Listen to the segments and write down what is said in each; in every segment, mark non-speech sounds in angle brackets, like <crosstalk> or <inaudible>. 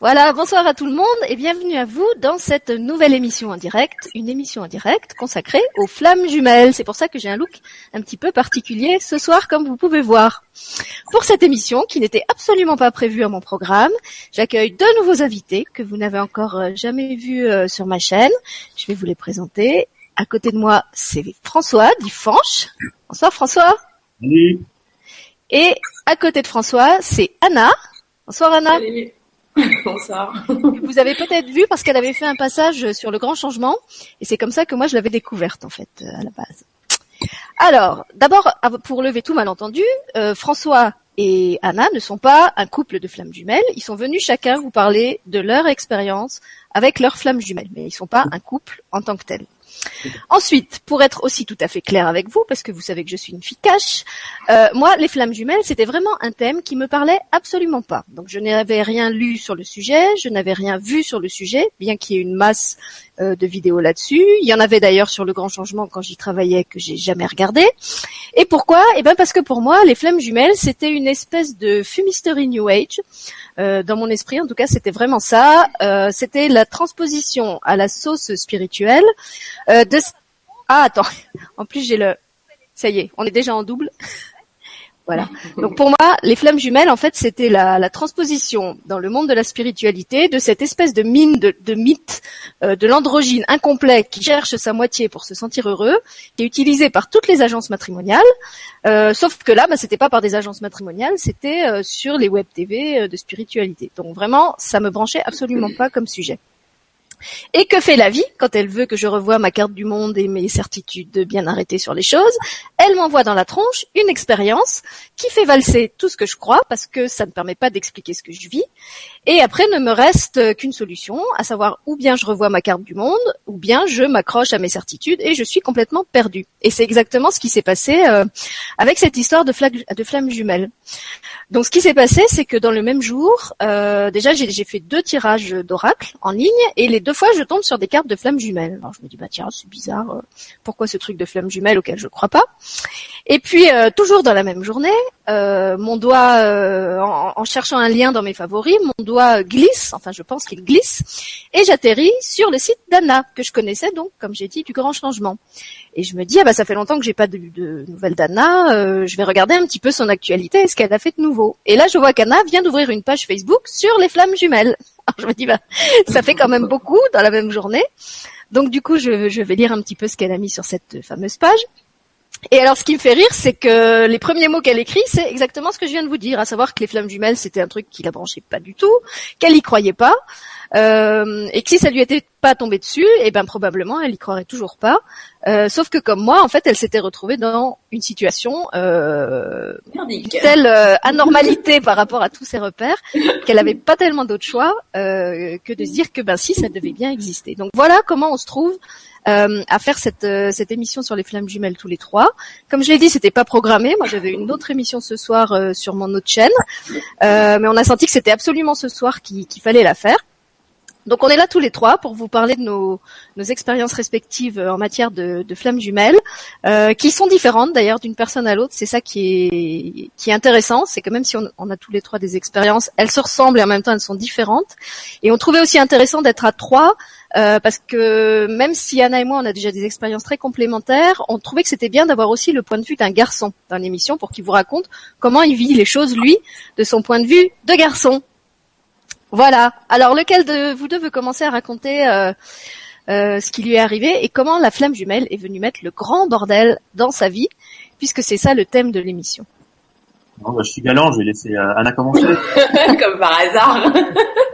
Voilà, bonsoir à tout le monde et bienvenue à vous dans cette nouvelle émission en direct, une émission en direct consacrée aux flammes jumelles. C'est pour ça que j'ai un look un petit peu particulier ce soir, comme vous pouvez voir. Pour cette émission, qui n'était absolument pas prévue à mon programme, j'accueille deux nouveaux invités que vous n'avez encore euh, jamais vus euh, sur ma chaîne. Je vais vous les présenter. À côté de moi, c'est François, dit Fanche. Bonsoir François. Salut. Et à côté de François, c'est Anna. Bonsoir Anna. Salut. <laughs> Bonsoir. Vous avez peut-être vu parce qu'elle avait fait un passage sur le grand changement et c'est comme ça que moi je l'avais découverte en fait euh, à la base. Alors, d'abord, pour lever tout malentendu, euh, François et Anna ne sont pas un couple de flammes jumelles. Ils sont venus chacun vous parler de leur expérience avec leurs flammes jumelles, mais ils ne sont pas un couple en tant que tel. Ensuite, pour être aussi tout à fait clair avec vous, parce que vous savez que je suis une fille cache, euh, moi, les flammes jumelles, c'était vraiment un thème qui me parlait absolument pas. Donc, je n'avais rien lu sur le sujet, je n'avais rien vu sur le sujet, bien qu'il y ait une masse euh, de vidéos là-dessus. Il y en avait d'ailleurs sur le grand changement quand j'y travaillais que j'ai jamais regardé. Et pourquoi? Eh ben parce que pour moi, les flammes jumelles, c'était une espèce de fumisterie New Age. Euh, dans mon esprit, en tout cas, c'était vraiment ça. Euh, c'était la transposition à la sauce spirituelle euh, de. Ah attends, en plus j'ai le. Ça y est, on est déjà en double. Voilà. <laughs> Donc pour moi, les flammes jumelles, en fait, c'était la, la, transposition dans le monde de la spiritualité de cette espèce de mine de, de mythe euh, de l'androgyne incomplet qui cherche sa moitié pour se sentir heureux, qui est utilisé par toutes les agences matrimoniales. Euh, sauf que là, bah, c'était pas par des agences matrimoniales, c'était euh, sur les web TV euh, de spiritualité. Donc vraiment, ça me branchait absolument pas comme sujet. Et que fait la vie quand elle veut que je revoie ma carte du monde et mes certitudes bien arrêtées sur les choses? Elle m'envoie dans la tronche une expérience qui fait valser tout ce que je crois parce que ça ne permet pas d'expliquer ce que je vis. Et après ne me reste qu'une solution, à savoir ou bien je revois ma carte du monde, ou bien je m'accroche à mes certitudes et je suis complètement perdue. Et c'est exactement ce qui s'est passé euh, avec cette histoire de, flammes jumelles. Donc ce qui s'est passé, c'est que dans le même jour, euh, déjà j'ai fait deux tirages d'oracle en ligne et les deux fois je tombe sur des cartes de flammes jumelles. Alors je me dis bah tiens c'est bizarre, euh, pourquoi ce truc de flammes jumelles auquel je ne crois pas? Et puis euh, toujours dans la même journée, euh, mon doigt euh, en, cherchant un lien dans mes favoris, mon doigt glisse, enfin je pense qu'il glisse, et j'atterris sur le site d'Anna que je connaissais donc comme j'ai dit du grand changement. Et je me dis ah bah ça fait longtemps que j'ai pas de, de nouvelles d'Anna, je vais regarder un petit peu son actualité et ce qu'elle a fait de nouveau? Et là je vois qu'Anna vient d'ouvrir une page Facebook sur les flammes jumelles. <laughs> Alors je me dis, bah, ça fait quand même beaucoup dans la même journée. Donc du coup, je, je vais lire un petit peu ce qu'elle a mis sur cette fameuse page. Et alors, ce qui me fait rire, c'est que les premiers mots qu'elle écrit, c'est exactement ce que je viens de vous dire, à savoir que les flammes jumelles, c'était un truc qui la branchait pas du tout, qu'elle y croyait pas, euh, et que si ça lui était pas tombé dessus, et ben probablement elle y croirait toujours pas. Euh, sauf que comme moi, en fait, elle s'était retrouvée dans une situation euh, telle euh, anormalité par rapport à tous ses repères <laughs> qu'elle n'avait pas tellement d'autre choix euh, que de se dire que ben si ça devait bien exister. Donc voilà comment on se trouve euh, à faire cette, cette émission sur les flammes jumelles tous les trois. Comme je l'ai dit, c'était pas programmé. Moi, j'avais une autre émission ce soir euh, sur mon autre chaîne, mais on a senti que c'était absolument ce soir qu'il fallait la faire. Donc on est là tous les trois pour vous parler de nos, expériences respectives en matière de, de flammes jumelles, euh, qui sont différentes d'ailleurs d'une personne à l'autre. C'est ça qui est, intéressant, c'est que même si on, on, a tous les trois des expériences, elles se ressemblent et en même temps elles sont différentes. Et on trouvait aussi intéressant d'être à trois euh, parce que même si Anna et moi on a déjà des expériences très complémentaires, on trouvait que c'était bien d'avoir aussi le point de vue d'un garçon dans l'émission pour qu'il vous raconte comment il vit les choses lui de son point de vue de garçon. Voilà. Alors lequel de vous deux veut commencer à raconter euh, euh, ce qui lui est arrivé et comment la flamme jumelle est venue mettre le grand bordel dans sa vie, puisque c'est ça le thème de l'émission? Bon, bah, je suis galant, je vais laisser euh, Anna commencer. <laughs> Comme par hasard. <laughs>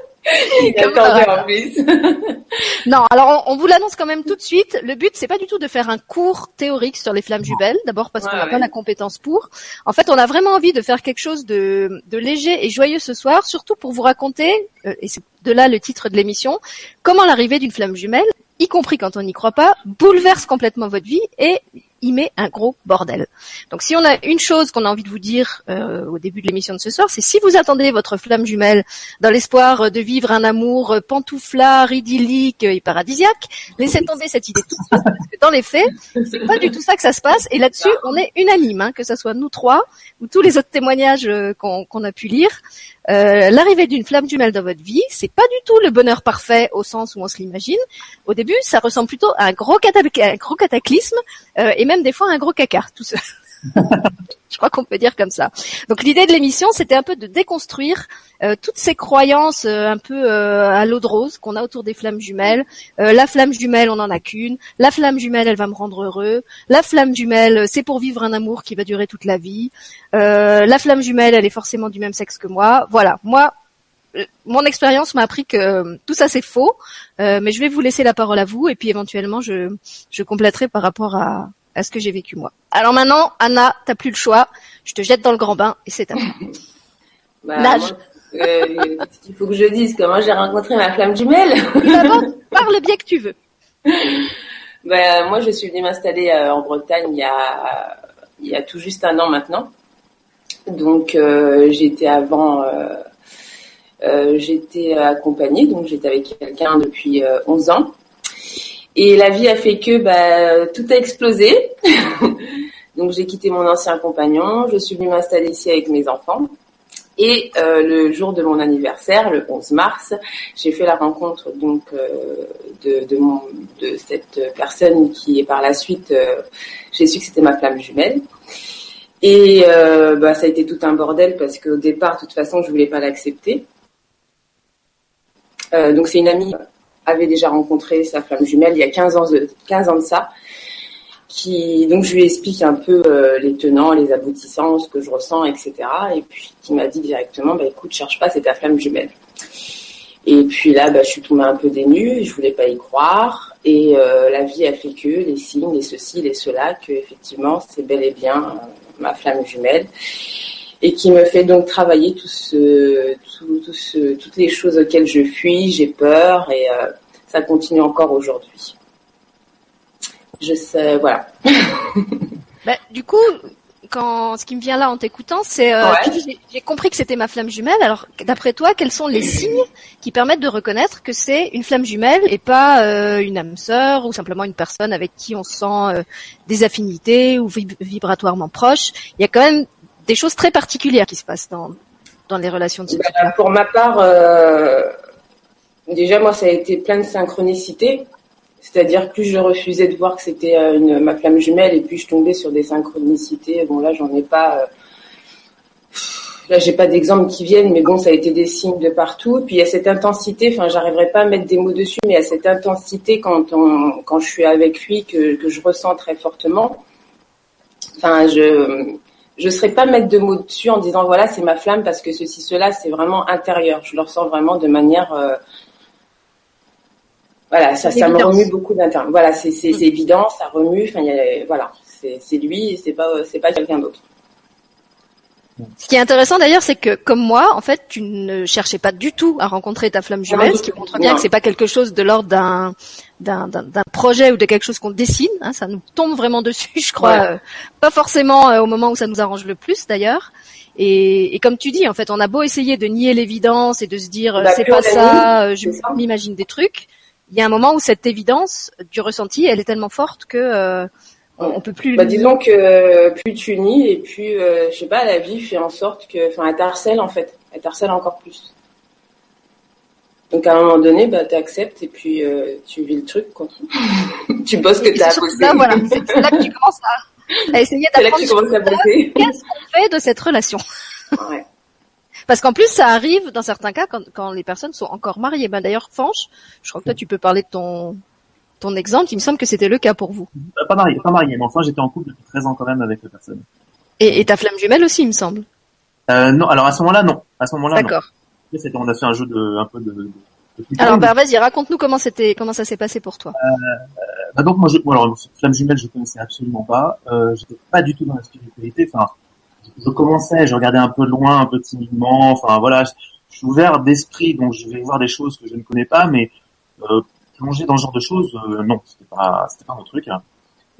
en plus. <laughs> non, alors on, on vous l'annonce quand même tout de suite. Le but, c'est pas du tout de faire un cours théorique sur les flammes jumelles. D'abord parce qu'on n'a pas la compétence pour. En fait, on a vraiment envie de faire quelque chose de, de léger et joyeux ce soir, surtout pour vous raconter, euh, et c'est de là le titre de l'émission, comment l'arrivée d'une flamme jumelle, y compris quand on n'y croit pas, bouleverse complètement votre vie et y met un gros bordel. Donc si on a une chose qu'on a envie de vous dire euh, au début de l'émission de ce soir, c'est si vous attendez votre flamme jumelle dans l'espoir de vivre un amour pantouflard, idyllique et paradisiaque, laissez tomber cette idée parce que dans les faits, c'est pas du tout ça que ça se passe. Et là-dessus, on est unanime, hein, que ce soit nous trois ou tous les autres témoignages euh, qu'on a pu lire. Euh, L'arrivée d'une flamme jumelle dans votre vie, c'est pas du tout le bonheur parfait au sens où on se l'imagine. Au début, ça ressemble plutôt à un gros, cataclysme euh, et même des fois un gros caca. Tout ça. <laughs> <laughs> Je crois qu'on peut dire comme ça. Donc l'idée de l'émission, c'était un peu de déconstruire euh, toutes ces croyances euh, un peu euh, à l'eau de rose qu'on a autour des flammes jumelles. Euh, la flamme jumelle, on n'en a qu'une. La flamme jumelle, elle va me rendre heureux. La flamme jumelle, c'est pour vivre un amour qui va durer toute la vie. Euh, la flamme jumelle, elle est forcément du même sexe que moi. Voilà, moi, euh, mon expérience m'a appris que euh, tout ça c'est faux, Euh, mais je vais vous laisser la parole à vous et puis éventuellement je, je compléterai par rapport à, à ce que j'ai vécu moi. Alors maintenant, Anna, t'as plus le choix. Je te jette dans le grand bain et c'est à toi. <laughs> Bah, Nage. moi, euh, qu'il faut que je dise Comment j'ai rencontré ma flamme jumelle D'abord, parle bien que tu veux. <laughs> Bah, Moi, je suis venue m'installer euh, en Bretagne il y, a, il y a tout juste un an maintenant. Donc, euh, j'étais avant, j'étais accompagnée, donc j'étais avec quelqu'un depuis euh, 11 ans. Et la vie a fait que bah, tout a explosé. <laughs> donc, j'ai quitté mon ancien compagnon, je suis venue m'installer ici avec mes enfants. Et euh, le jour de mon anniversaire, le 11 mars, j'ai fait la rencontre donc euh, de, de, mon, de cette personne qui est par la suite, euh, j'ai su que c'était ma flamme jumelle. Et euh, bah, ça a été tout un bordel parce qu'au départ, de toute façon, je voulais pas l'accepter. Euh, donc c'est une amie avait déjà rencontré sa flamme jumelle il y a 15 ans de, 15 ans de ça. Qui, donc je lui explique un peu euh, les tenants, les aboutissants, ce que je ressens, etc. Et puis qui m'a dit directement, bah écoute, cherche pas, c'est ta flamme jumelle. Et puis là, bah, je suis tombée un peu dénue, je voulais pas y croire. Et euh, la vie a fait que les signes, les ceci, les cela, que effectivement, c'est bel et bien euh, ma flamme jumelle. Et qui me fait donc travailler tout ce, tout, tout ce, toutes les choses auxquelles je fuis, j'ai peur, et euh, ça continue encore aujourd'hui. Je sais, voilà. <laughs> Bah, du coup, quand ce qui me vient là en t'écoutant, c'est euh, Ouais. j'ai- compris que c'était ma flamme jumelle. Alors, d'après toi, quels sont les signes qui permettent de reconnaître que c'est une flamme jumelle et pas euh, une âme sœur ou simplement une personne avec qui on sent euh, des affinités ou vib- vibratoirement proches Il y a quand même des choses très particulières qui se passent dans dans les relations de ce Bah, type-là. pour ma part, euh, déjà moi ça a été plein de synchronicité. C'est-à-dire plus je refusais de voir que c'était euh, une ma flamme jumelle et puis je tombais sur des synchronicités. Bon là j'en ai pas. euh, Là j'ai pas d'exemples qui viennent, mais bon ça a été des signes de partout. Puis il y a cette intensité. Enfin j'arriverai pas à mettre des mots dessus, mais il y a cette intensité quand on quand je suis avec lui que que je ressens très fortement. Enfin je je ne saurais pas mettre de mots dessus en disant voilà c'est ma flamme parce que ceci cela c'est vraiment intérieur. Je le ressens vraiment de manière euh, voilà ça ça me remue beaucoup d'intérieur. Voilà c'est c'est Mm. c'est évident ça remue enfin voilà c'est c'est lui et c'est pas c'est pas quelqu'un d'autre. Ce qui est intéressant d'ailleurs, c'est que comme moi, en fait, tu ne cherchais pas du tout à rencontrer ta flamme jumelle, du ce qui montre bien Non. que c'est pas quelque chose de l'ordre d'un d'un projet ou de quelque chose qu'on dessine. Hein, ça nous tombe vraiment dessus, <laughs> je crois. Euh, pas forcément euh, au moment où ça nous arrange le plus, d'ailleurs. Et, et comme tu dis, en fait, on a beau essayer de nier l'évidence et de se dire euh, c'est pas ça, je m'imagine des trucs. Il y a un moment où cette évidence du ressenti, elle est tellement forte que euh, on, on peut plus. bah disons que euh, plus tu nies et plus euh, je sais pas la vie fait en sorte que enfin elle t'harcèle en fait elle t'harcèle encore plus donc à un moment donné bah t'acceptes et puis euh, tu vis le truc quoi <laughs> tu bosses que c'est surtout bossé là, voilà, c'est là que tu commences à, à essayer c'est là que d'apprendre tu commences à bosser qu'est-ce qu'on fait de cette relation. ouais. Parce qu'en plus, ça arrive dans certains cas quand, quand les personnes sont encore mariées. Ben d'ailleurs, Fanche, je crois que toi tu peux parler de ton ton exemple. Il me semble que c'était le cas pour vous. Euh, Pas marié, pas marié, mais enfin j'étais en couple depuis 13 ans quand même avec la personne. Et, et ta flamme jumelle aussi, il me semble. Euh, non, alors à ce moment-là, non. À ce moment-là, non. D'accord. Après, c'était- On a fait un jeu de, un peu de, de, de ping-pong. Alors, ben, vas-y, raconte-nous comment c'était, comment ça s'est passé pour toi. Bah, donc moi, je, bon, alors flamme jumelle, je connaissais absolument pas. Euh, J'étais pas du tout dans la spiritualité. Enfin, je, je commençais, je regardais un peu de loin, un peu timidement. Enfin voilà, je, je suis ouvert d'esprit, donc je vais voir des choses que je ne connais pas, mais euh, plonger dans ce genre de choses, euh, non, c'était pas, c'était pas mon truc. hein.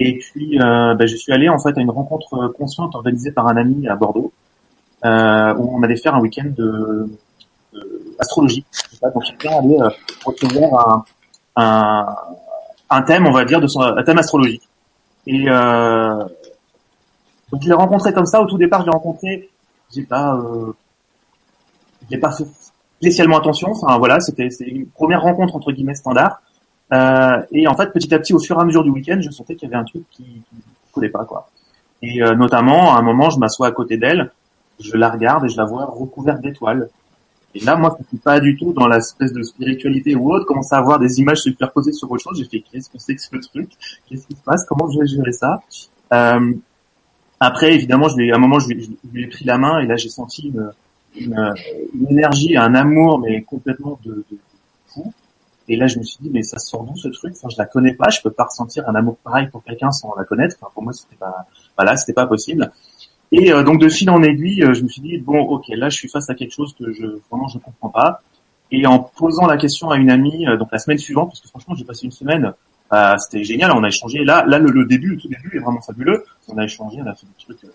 Et puis, euh, bah, je suis allé en fait à une rencontre consciente organisée par un ami à Bordeaux, euh, où on allait faire un week-end de astrologie. Donc chacun allait euh, recevoir un, un, un, thème, on va dire, de son un thème astrologique. Et euh, donc je l'ai rencontré comme ça. Au tout départ, je l'ai rencontré, j'ai pas, euh, j'ai pas fait spécialement attention. Enfin voilà, c'était une première rencontre entre guillemets standard. Euh, et en fait, petit à petit, au fur et à mesure du week-end, je sentais qu'il y avait un truc qui, qui collait pas quoi. Et euh, notamment, à un moment, je m'assois à côté d'elle, je la regarde et je la vois recouverte d'étoiles. Et là, moi, je suis pas du tout dans l'espèce de spiritualité ou autre, commence à avoir des images superposées sur autre chose. J'ai fait, qu'est-ce que c'est que ce truc? Qu'est-ce qui se passe? Comment je vais gérer ça? Euh, Après, évidemment, je lui, à un moment, je lui, ai pris la main et là, j'ai senti une, énergie, un amour, mais complètement de, fou. Et là, je me suis dit, mais ça sort d'où ce truc? Enfin, je la connais pas, je peux pas ressentir un amour pareil pour quelqu'un sans la connaître. Enfin, pour moi, c'était pas, voilà, c'était pas possible. Et euh, donc de fil en aiguille, euh, je me suis dit bon, ok, là je suis face à quelque chose que je vraiment je comprends pas. Et en posant la question à une amie, euh, donc la semaine suivante, parce que franchement j'ai passé une semaine, euh, c'était génial, on a échangé. Là, là le, le, début, le tout début est vraiment fabuleux. On a échangé, on a fait des trucs,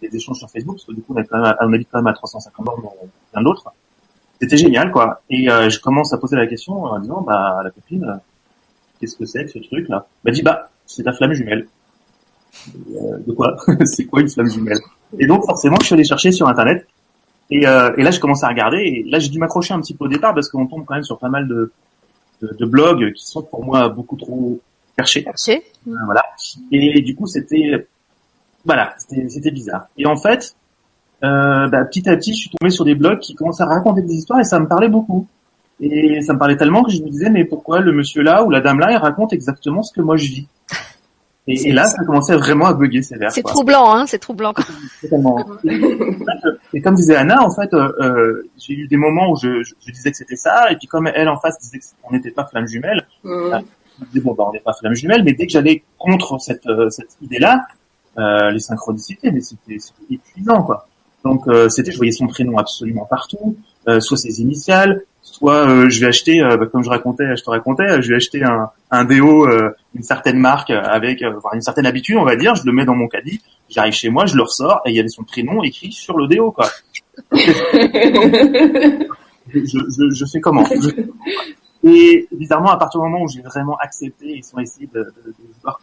des échanges sur Facebook, parce que du coup on, a quand même, on habite quand même à 350 bornes l'un de l'autre. C'était génial, quoi. Et je commence à poser la question en disant, bah la copine, qu'est-ce que c'est que ce truc là m'a dit, bah c'est ta flamme jumelle. Euh, de quoi <laughs> C'est quoi une flamme jumelle Et donc forcément, je suis allé chercher sur internet. Et, euh, et là, je commence à regarder. Et là, j'ai dû m'accrocher un petit peu au départ parce qu'on tombe quand même sur pas mal de, de, de blogs qui sont pour moi beaucoup trop perchés. Perchés. Euh, voilà. Et du coup, c'était voilà, c'était bizarre. Et en fait, euh, bah, petit à petit, je suis tombé sur des blogs qui commençaient à raconter des histoires et ça me parlait beaucoup. Et ça me parlait tellement que je me disais, mais pourquoi le monsieur là ou la dame là, il raconte exactement ce que moi je vis? Et, et, là, ça commençait vraiment à bugger sévère. C'est troublant, hein, c'est troublant. <laughs> Totalement. et comme disait Anna, en fait, euh, euh, j'ai eu des moments où je, je, je disais que c'était ça, et puis comme elle en face disait qu'on n'était pas flamme jumelle, mmh. euh, je disais bon, bah, on n'est pas flamme jumelle, mais dès que j'allais contre cette, euh, cette idée-là, euh, les synchronicités, mais c'était épuisant, quoi. Donc c'était, je voyais son prénom absolument partout, soit ses initiales, soit euh, je vais acheter, euh, bah, comme je racontais, je te racontais, je vais acheter un, un déo, euh, une certaine marque avec enfin, une certaine habitude, on va dire, je le mets dans mon caddie, j'arrive chez moi, je le ressors et il y avait son prénom écrit sur le déo, quoi. je, je, je, fais comment? Et bizarrement, à partir du moment où j'ai vraiment accepté et sont essayé de, de, de,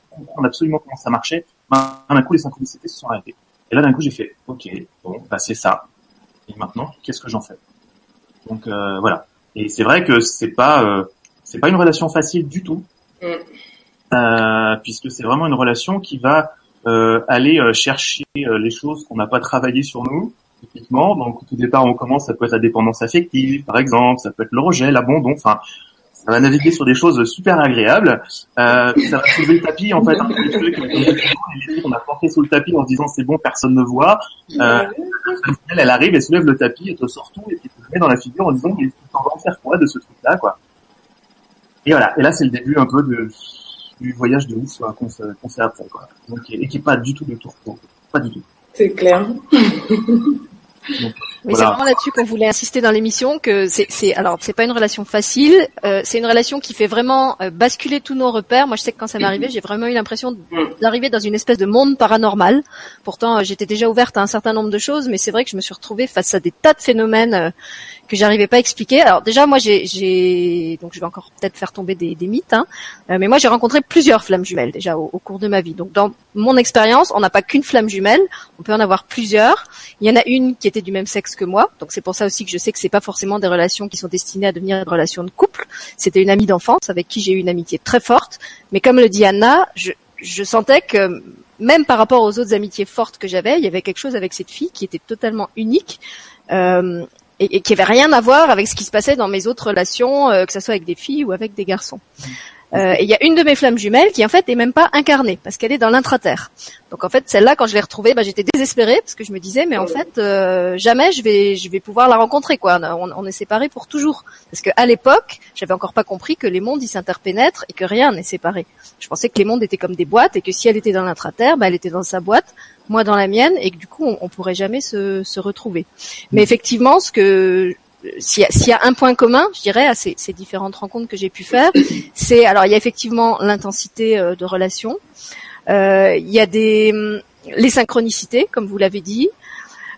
comprendre absolument comment ça marchait, ben, d'un coup les synchronicités se sont arrêtées. Et là d'un coup j'ai fait, ok, bon, bah c'est ça. Et maintenant, qu'est-ce que j'en fais? Donc euh, voilà. Et c'est vrai que c'est pas euh, c'est pas une relation facile du tout, mm. euh, puisque c'est vraiment une relation qui va euh, aller euh, chercher euh, les choses qu'on n'a pas travaillé sur nous. Typiquement, donc au départ, on commence, ça peut être la dépendance affective, par exemple, ça peut être le rejet, l'abandon, enfin, ça va naviguer sur des choses super agréables. Euh, ça va soulever le tapis, en fait, peu trucs, on a porté sous le tapis en se disant c'est bon, personne ne voit. Euh, elle, elle arrive, elle soulève le tapis, elle te sort tout, et puis te met dans la figure en disant mais t'en vas en faire quoi de ce truc-là, quoi? Et voilà. Et là, c'est le début un peu de, du voyage de ouf qu'on qu fait après, quoi. Donc, et qui est pas du tout de tour, pas du tout. C'est clair. Donc, voilà. c'est vraiment là-dessus qu'on voulait insister dans l'émission que c'est, c'est alors c'est pas une relation facile, euh, c'est une relation qui fait vraiment euh, basculer tous nos repères. Moi, je sais que quand ça m'est arrivé, j'ai vraiment eu l'impression d'arriver dans une espèce de monde paranormal. Pourtant, euh, j'étais déjà ouverte à un certain nombre de choses, mais c'est vrai que je me suis retrouvée face à des tas de phénomènes euh, que j'arrivais pas à expliquer. Alors déjà, moi, j'ai, j'ai donc je vais encore peut-être faire tomber des, des mythes, hein, euh, mais moi, j'ai rencontré plusieurs flammes jumelles déjà au, au, cours de ma vie. Donc dans mon expérience, on n'a pas qu'une flamme jumelle, on peut en avoir plusieurs. Il y en a une qui était du même sexe donc c'est pour ça aussi que je sais que c'est pas forcément des relations qui sont destinées à devenir des relations de couple. C'était une amie d'enfance avec qui j'ai eu une amitié très forte, mais comme le dit Anna, je, je sentais que même par rapport aux autres amitiés fortes que j'avais, il y avait quelque chose avec cette fille qui était totalement unique. Euh, et, et, qui avait rien à voir avec ce qui se passait dans mes autres relations, euh, que ce soit avec des filles ou avec des garçons. Euh, et il y a une de mes flammes jumelles qui en fait est même pas incarnée parce qu'elle est dans l'intraterre. Donc en fait celle-là quand je l'ai retrouvée, bah, j'étais désespérée parce que je me disais mais en fait euh, jamais je vais je vais pouvoir la rencontrer quoi. On, est séparés pour toujours parce que à l'époque j'avais encore pas compris que les mondes ils s'interpénètrent et que rien n'est séparé. Je pensais que les mondes étaient comme des boîtes et que si elle était dans l'intraterre, bah, elle était dans sa boîte, moi dans la mienne et que du coup on, on pourrait jamais se, se retrouver. Mais effectivement ce que s'il y, y, a un point commun, je dirais, à ces, ces différentes rencontres que j'ai pu faire, c'est alors il y a effectivement l'intensité euh, de relation. Euh, Il y a des les synchronicités, comme vous l'avez dit.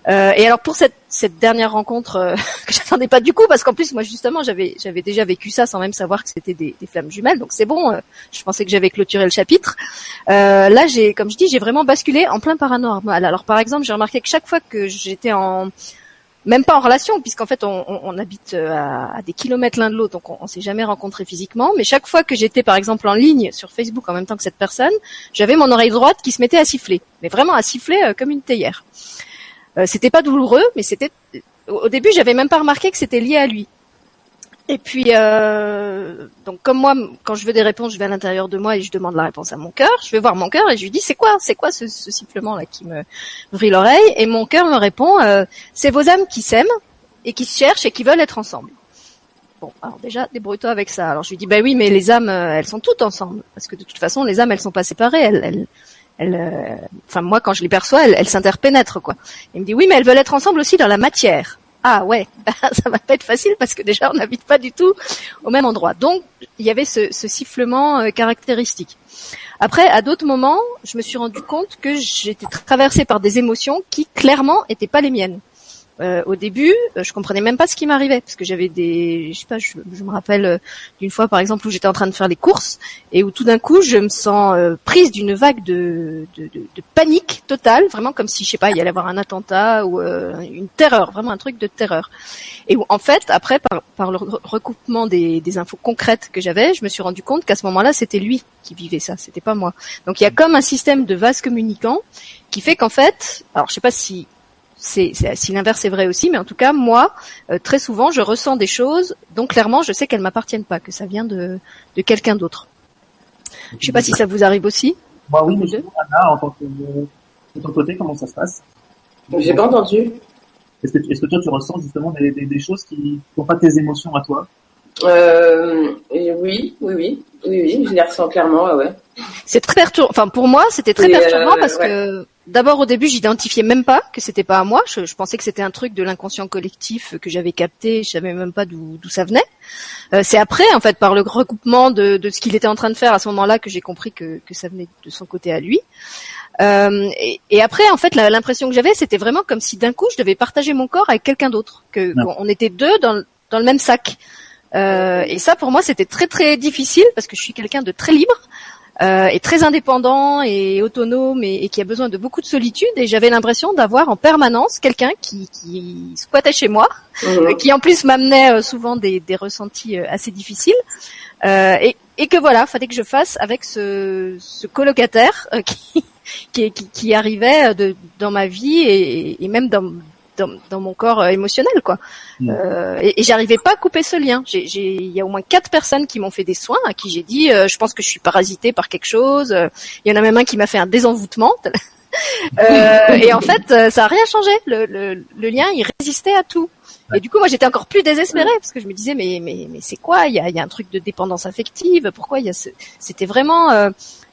Euh, et alors pour cette, cette dernière rencontre euh, <laughs> que j'attendais pas du coup parce qu'en plus moi justement j'avais j'avais déjà vécu ça sans même savoir que c'était des, flammes jumelles donc c'est bon euh, je pensais que j'avais clôturé le chapitre là j'ai comme je dis j'ai vraiment basculé en plein paranormal alors par exemple j'ai remarqué que chaque fois que j'étais en même pas en relation puisqu'en fait on, habite euh, à, des kilomètres l'un de l'autre donc on, on s'est jamais rencontré physiquement. Mais chaque fois que j'étais par exemple en ligne sur Facebook en même temps que cette personne j'avais mon oreille droite qui se mettait à siffler. Mais vraiment à siffler comme une théière. Euh, c'était pas douloureux, mais c'était au début j'avais même pas remarqué que c'était lié à lui. Et puis euh, donc comme moi quand je veux des réponses, je vais à l'intérieur de moi et je demande la réponse à mon cœur. Je vais voir mon cœur et je lui dis c'est quoi, c'est quoi ce, sifflement là qui me brille l'oreille? Et mon cœur me répond euh, c'est vos âmes qui s'aiment et qui se cherchent et qui veulent être ensemble. Bon, alors déjà, débrouille-toi avec ça. Alors je lui dis, bah oui, mais les âmes, elles sont toutes ensemble. Parce que de toute façon, les âmes, elles sont pas séparées. Elles, elles, elle, euh, enfin moi quand je les perçois, elles, elles s'interpénètrent quoi. Il me dit oui, mais elles veulent être ensemble aussi dans la matière. Ah ouais, <laughs> ça va pas être facile parce que déjà on n'habite pas du tout au même endroit. Donc il y avait ce, sifflement euh, caractéristique. Après, à d'autres moments, je me suis rendu compte que j'étais traversée par des émotions qui clairement étaient pas les miennes. Euh, au début, euh, je comprenais même pas ce qui m'arrivait parce que j'avais des, je sais pas, je, me rappelle euh, d'une fois par exemple où j'étais en train de faire les courses et où tout d'un coup je me sens euh, prise d'une vague de, de, de, panique totale, vraiment comme si je sais pas, il y allait avoir un attentat ou euh, une terreur, vraiment un truc de terreur. Et où en fait, après par, par le recoupement des, des infos concrètes que j'avais, je me suis rendu compte qu'à ce moment-là c'était lui qui vivait ça, c'était pas moi. Donc il y a comme un système de vase communicant qui fait qu'en fait, alors je sais pas si c'est si l'inverse est vrai aussi, mais en tout cas moi euh, très souvent je ressens des choses dont clairement je sais qu'elles m'appartiennent pas, que ça vient de, de quelqu'un d'autre. Je sais pas si ça vous arrive aussi. Bah oui, mais Anna, en tant que de ton côté, comment ça se passe? J'ai pas entendu. Est-ce que, est que, toi tu ressens justement des, des, des choses qui sont pas tes émotions à toi? Euh, oui, oui, oui, oui, oui, je les ressens clairement, ouais. ouais. C'est très perturbant. Enfin, pour moi, c'était très perturbant euh, parce ouais. que d'abord au début, j'identifiais même pas que c'était pas à moi. Je, je pensais que c'était un truc de l'inconscient collectif que j'avais capté. Je savais même pas d'où ça venait. Euh, c'est après, en fait, par le recoupement de, de ce qu'il était en train de faire à ce moment-là, que j'ai compris que, que ça venait de son côté à lui. Euh, et, et, après, en fait, l'impression que j'avais, c'était vraiment comme si d'un coup, je devais partager mon corps avec quelqu'un d'autre, que qu'on était deux dans, dans le même sac. Euh, et ça, pour moi, c'était très très difficile parce que je suis quelqu'un de très libre euh, et très indépendant et autonome et, et, qui a besoin de beaucoup de solitude. Et j'avais l'impression d'avoir en permanence quelqu'un qui, qui squattait chez moi, mmh. qui en plus m'amenait euh, souvent des, des, ressentis euh, assez difficiles. Euh, et, et, que voilà, fallait que je fasse avec ce, ce colocataire <laughs> qui, qui, qui, arrivait de, dans ma vie et, et même dans, dans, dans, mon corps émotionnel quoi. Mmh. Euh, et, et j'arrivais pas à couper ce lien. Il y a au moins quatre personnes qui m'ont fait des soins, à qui j'ai dit, euh, je pense que je suis parasitée par quelque chose. Il y en a même un qui m'a fait un désenvoûtement. <laughs> euh, et en fait, ça a rien changé. Le, le, le, lien, il résistait à tout. Et du coup, moi, j'étais encore plus désespérée parce que je me disais, mais mais mais c'est quoi? Il y a, y a, un truc de dépendance affective. Pourquoi il y a ce... C'était vraiment euh,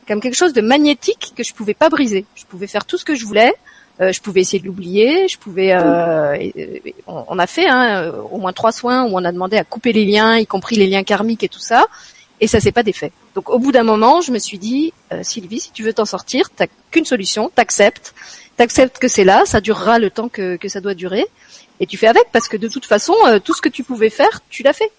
comme quelque chose de magnétique que je pouvais pas briser. Je pouvais faire tout ce que je voulais. Euh, je pouvais essayer de l'oublier, je pouvais. Euh, on, a fait hein, au moins trois soins où on a demandé à couper les liens, y compris les liens karmiques et tout ça, et ça s'est pas défait. Donc au bout d'un moment, je me suis dit, euh, Sylvie, si tu veux t'en sortir, t'as qu'une solution, t'acceptes, t'acceptes que c'est là, ça durera le temps que, que ça doit durer, et tu fais avec parce que de toute façon, euh, tout ce que tu pouvais faire, tu l'as fait.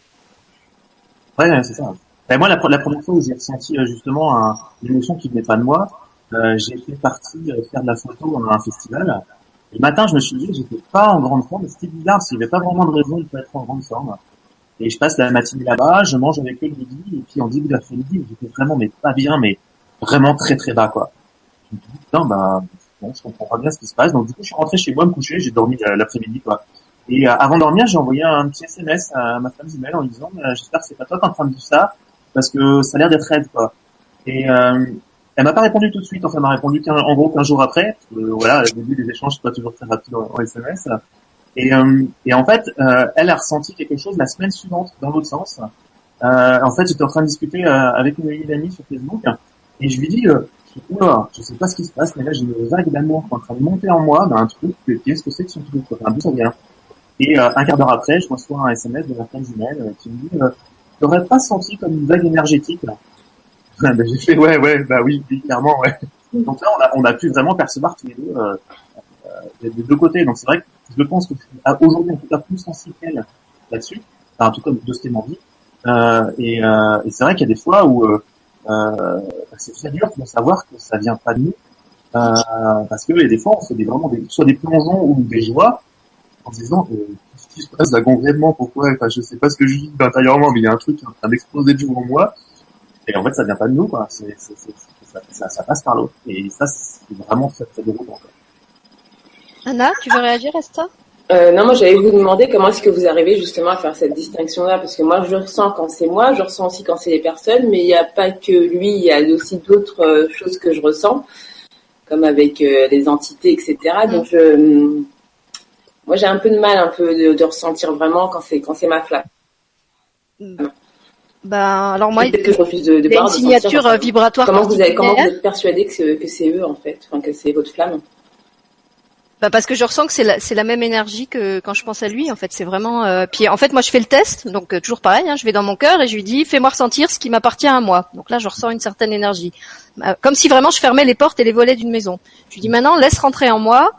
Ouais, c'est ça. Et moi, la, la, première fois où j'ai ressenti euh, justement un, une émotion qui venait pas de moi, euh, j'ai fait partie euh, faire de la photo à un festival. Le matin, je me suis dit que j'étais pas en grande forme, c'était bizarre, qu'il n'y avait pas vraiment de raison de pas être en grande forme. Et je passe la matinée là-bas, je mange avec eux le midi, et puis en début d'après-midi, j'étais vraiment, mais pas bien, mais vraiment très très bas, quoi. Je me dis, putain, bah, bon, je comprends pas bien ce qui se passe. Donc du coup, je suis rentré chez moi me coucher, j'ai dormi l'après-midi, quoi. Et euh, avant de dormir, j'ai envoyé un petit SMS à ma femme jumelle en disant, euh, j'espère que c'est pas toi qui es en train de dire ça, parce que ça a l'air d'être raide, quoi. Et euh, elle m'a pas répondu tout de suite, enfin elle m'a répondu en gros qu'un jour après, que, voilà, au début des échanges, c'est pas toujours très rapide en, SMS. Et, euh, et, en fait, euh, elle a ressenti quelque chose la semaine suivante, dans l'autre sens. Euh, en fait, j'étais en train de discuter avec une, amie sur Facebook, et je lui dis, oula, je sais pas ce qui se passe, mais là j'ai une vague d'amour en train de monter en moi, d'un truc, qu'est-ce que c'est que son truc, enfin, d'où ça vient? Et un quart d'heure après, je reçois un SMS de ma femme jumelle qui me dit, t'aurais pas senti comme une vague énergétique là? <laughs> ben, j'ai fait ouais ouais bah oui, clairement ouais Donc là, on a, on a pu vraiment percevoir tous les deux euh, euh, des, deux côtés. Donc c'est vrai que je pense que à- aujourd'hui en tout cas plus sensible là-dessus, enfin, en tout cas de ce qu'elle dit. Euh, et euh, et c'est vrai qu'il y a des fois où euh, euh, c'est très dur de savoir que ça vient pas de nous, parce que a des fois on fait des, vraiment des, soit des plongeons ou des joies en disant qu'est-ce qui se passe là concrètement, pourquoi, enfin je sais pas ce que je vis intérieurement, mais il y a un truc en train d'exploser du jour en moi, et en fait ça vient pas de nous, quoi. Ça, ça, ça passe par l'autre, et ça c'est vraiment très très déroutant. Anna, tu veux réagir à ça? Euh, non, moi j'allais vous demander comment est-ce que vous arrivez justement à faire cette distinction-là, parce que moi je ressens quand c'est moi, je ressens aussi quand c'est les personnes, mais il n'y a pas que lui, il y a aussi d'autres euh, choses que je ressens, comme avec euh, les entités, etc. Donc je, moi j'ai un peu de mal un peu de, de ressentir vraiment quand c'est quand c'est ma flamme. Ben alors moi, il que je refuse de, de y a une signature sentir, euh, vibratoire Comment vous, avez, comment vous êtes persuadé que c'est, que c'est eux en fait, enfin que c'est votre flamme? Bah, parce que je ressens que c'est la, c'est la même énergie que quand je pense à lui. En fait, c'est vraiment. euh, Puis en fait, moi, je fais le test, donc euh, toujours pareil. Hein, je vais dans mon cœur et je lui dis, fais-moi ressentir ce qui m'appartient à moi. Donc là, je ressens une certaine énergie, Euh, comme si vraiment je fermais les portes et les volets d'une maison. Je lui dis maintenant, laisse rentrer en moi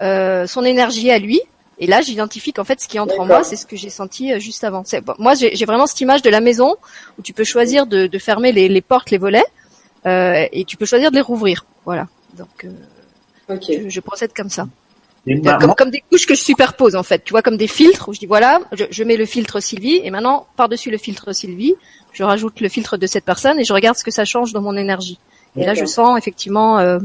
euh, son énergie à lui. Et là, j'identifie qu'en fait, ce qui entre en moi, c'est ce que j'ai senti euh, juste avant. C'est- bon, moi, j'ai vraiment cette image de la maison où tu peux choisir de, de fermer les, les portes, les volets, euh, et tu peux choisir de les rouvrir. Voilà. Donc, euh, je, je procède comme ça. Comme, des couches que je superpose en fait, tu vois, comme des filtres où je dis voilà, je, je mets le filtre Sylvie et maintenant par-dessus le filtre Sylvie, je rajoute le filtre de cette personne et je regarde ce que ça change dans mon énergie. Et là, je sens effectivement euh,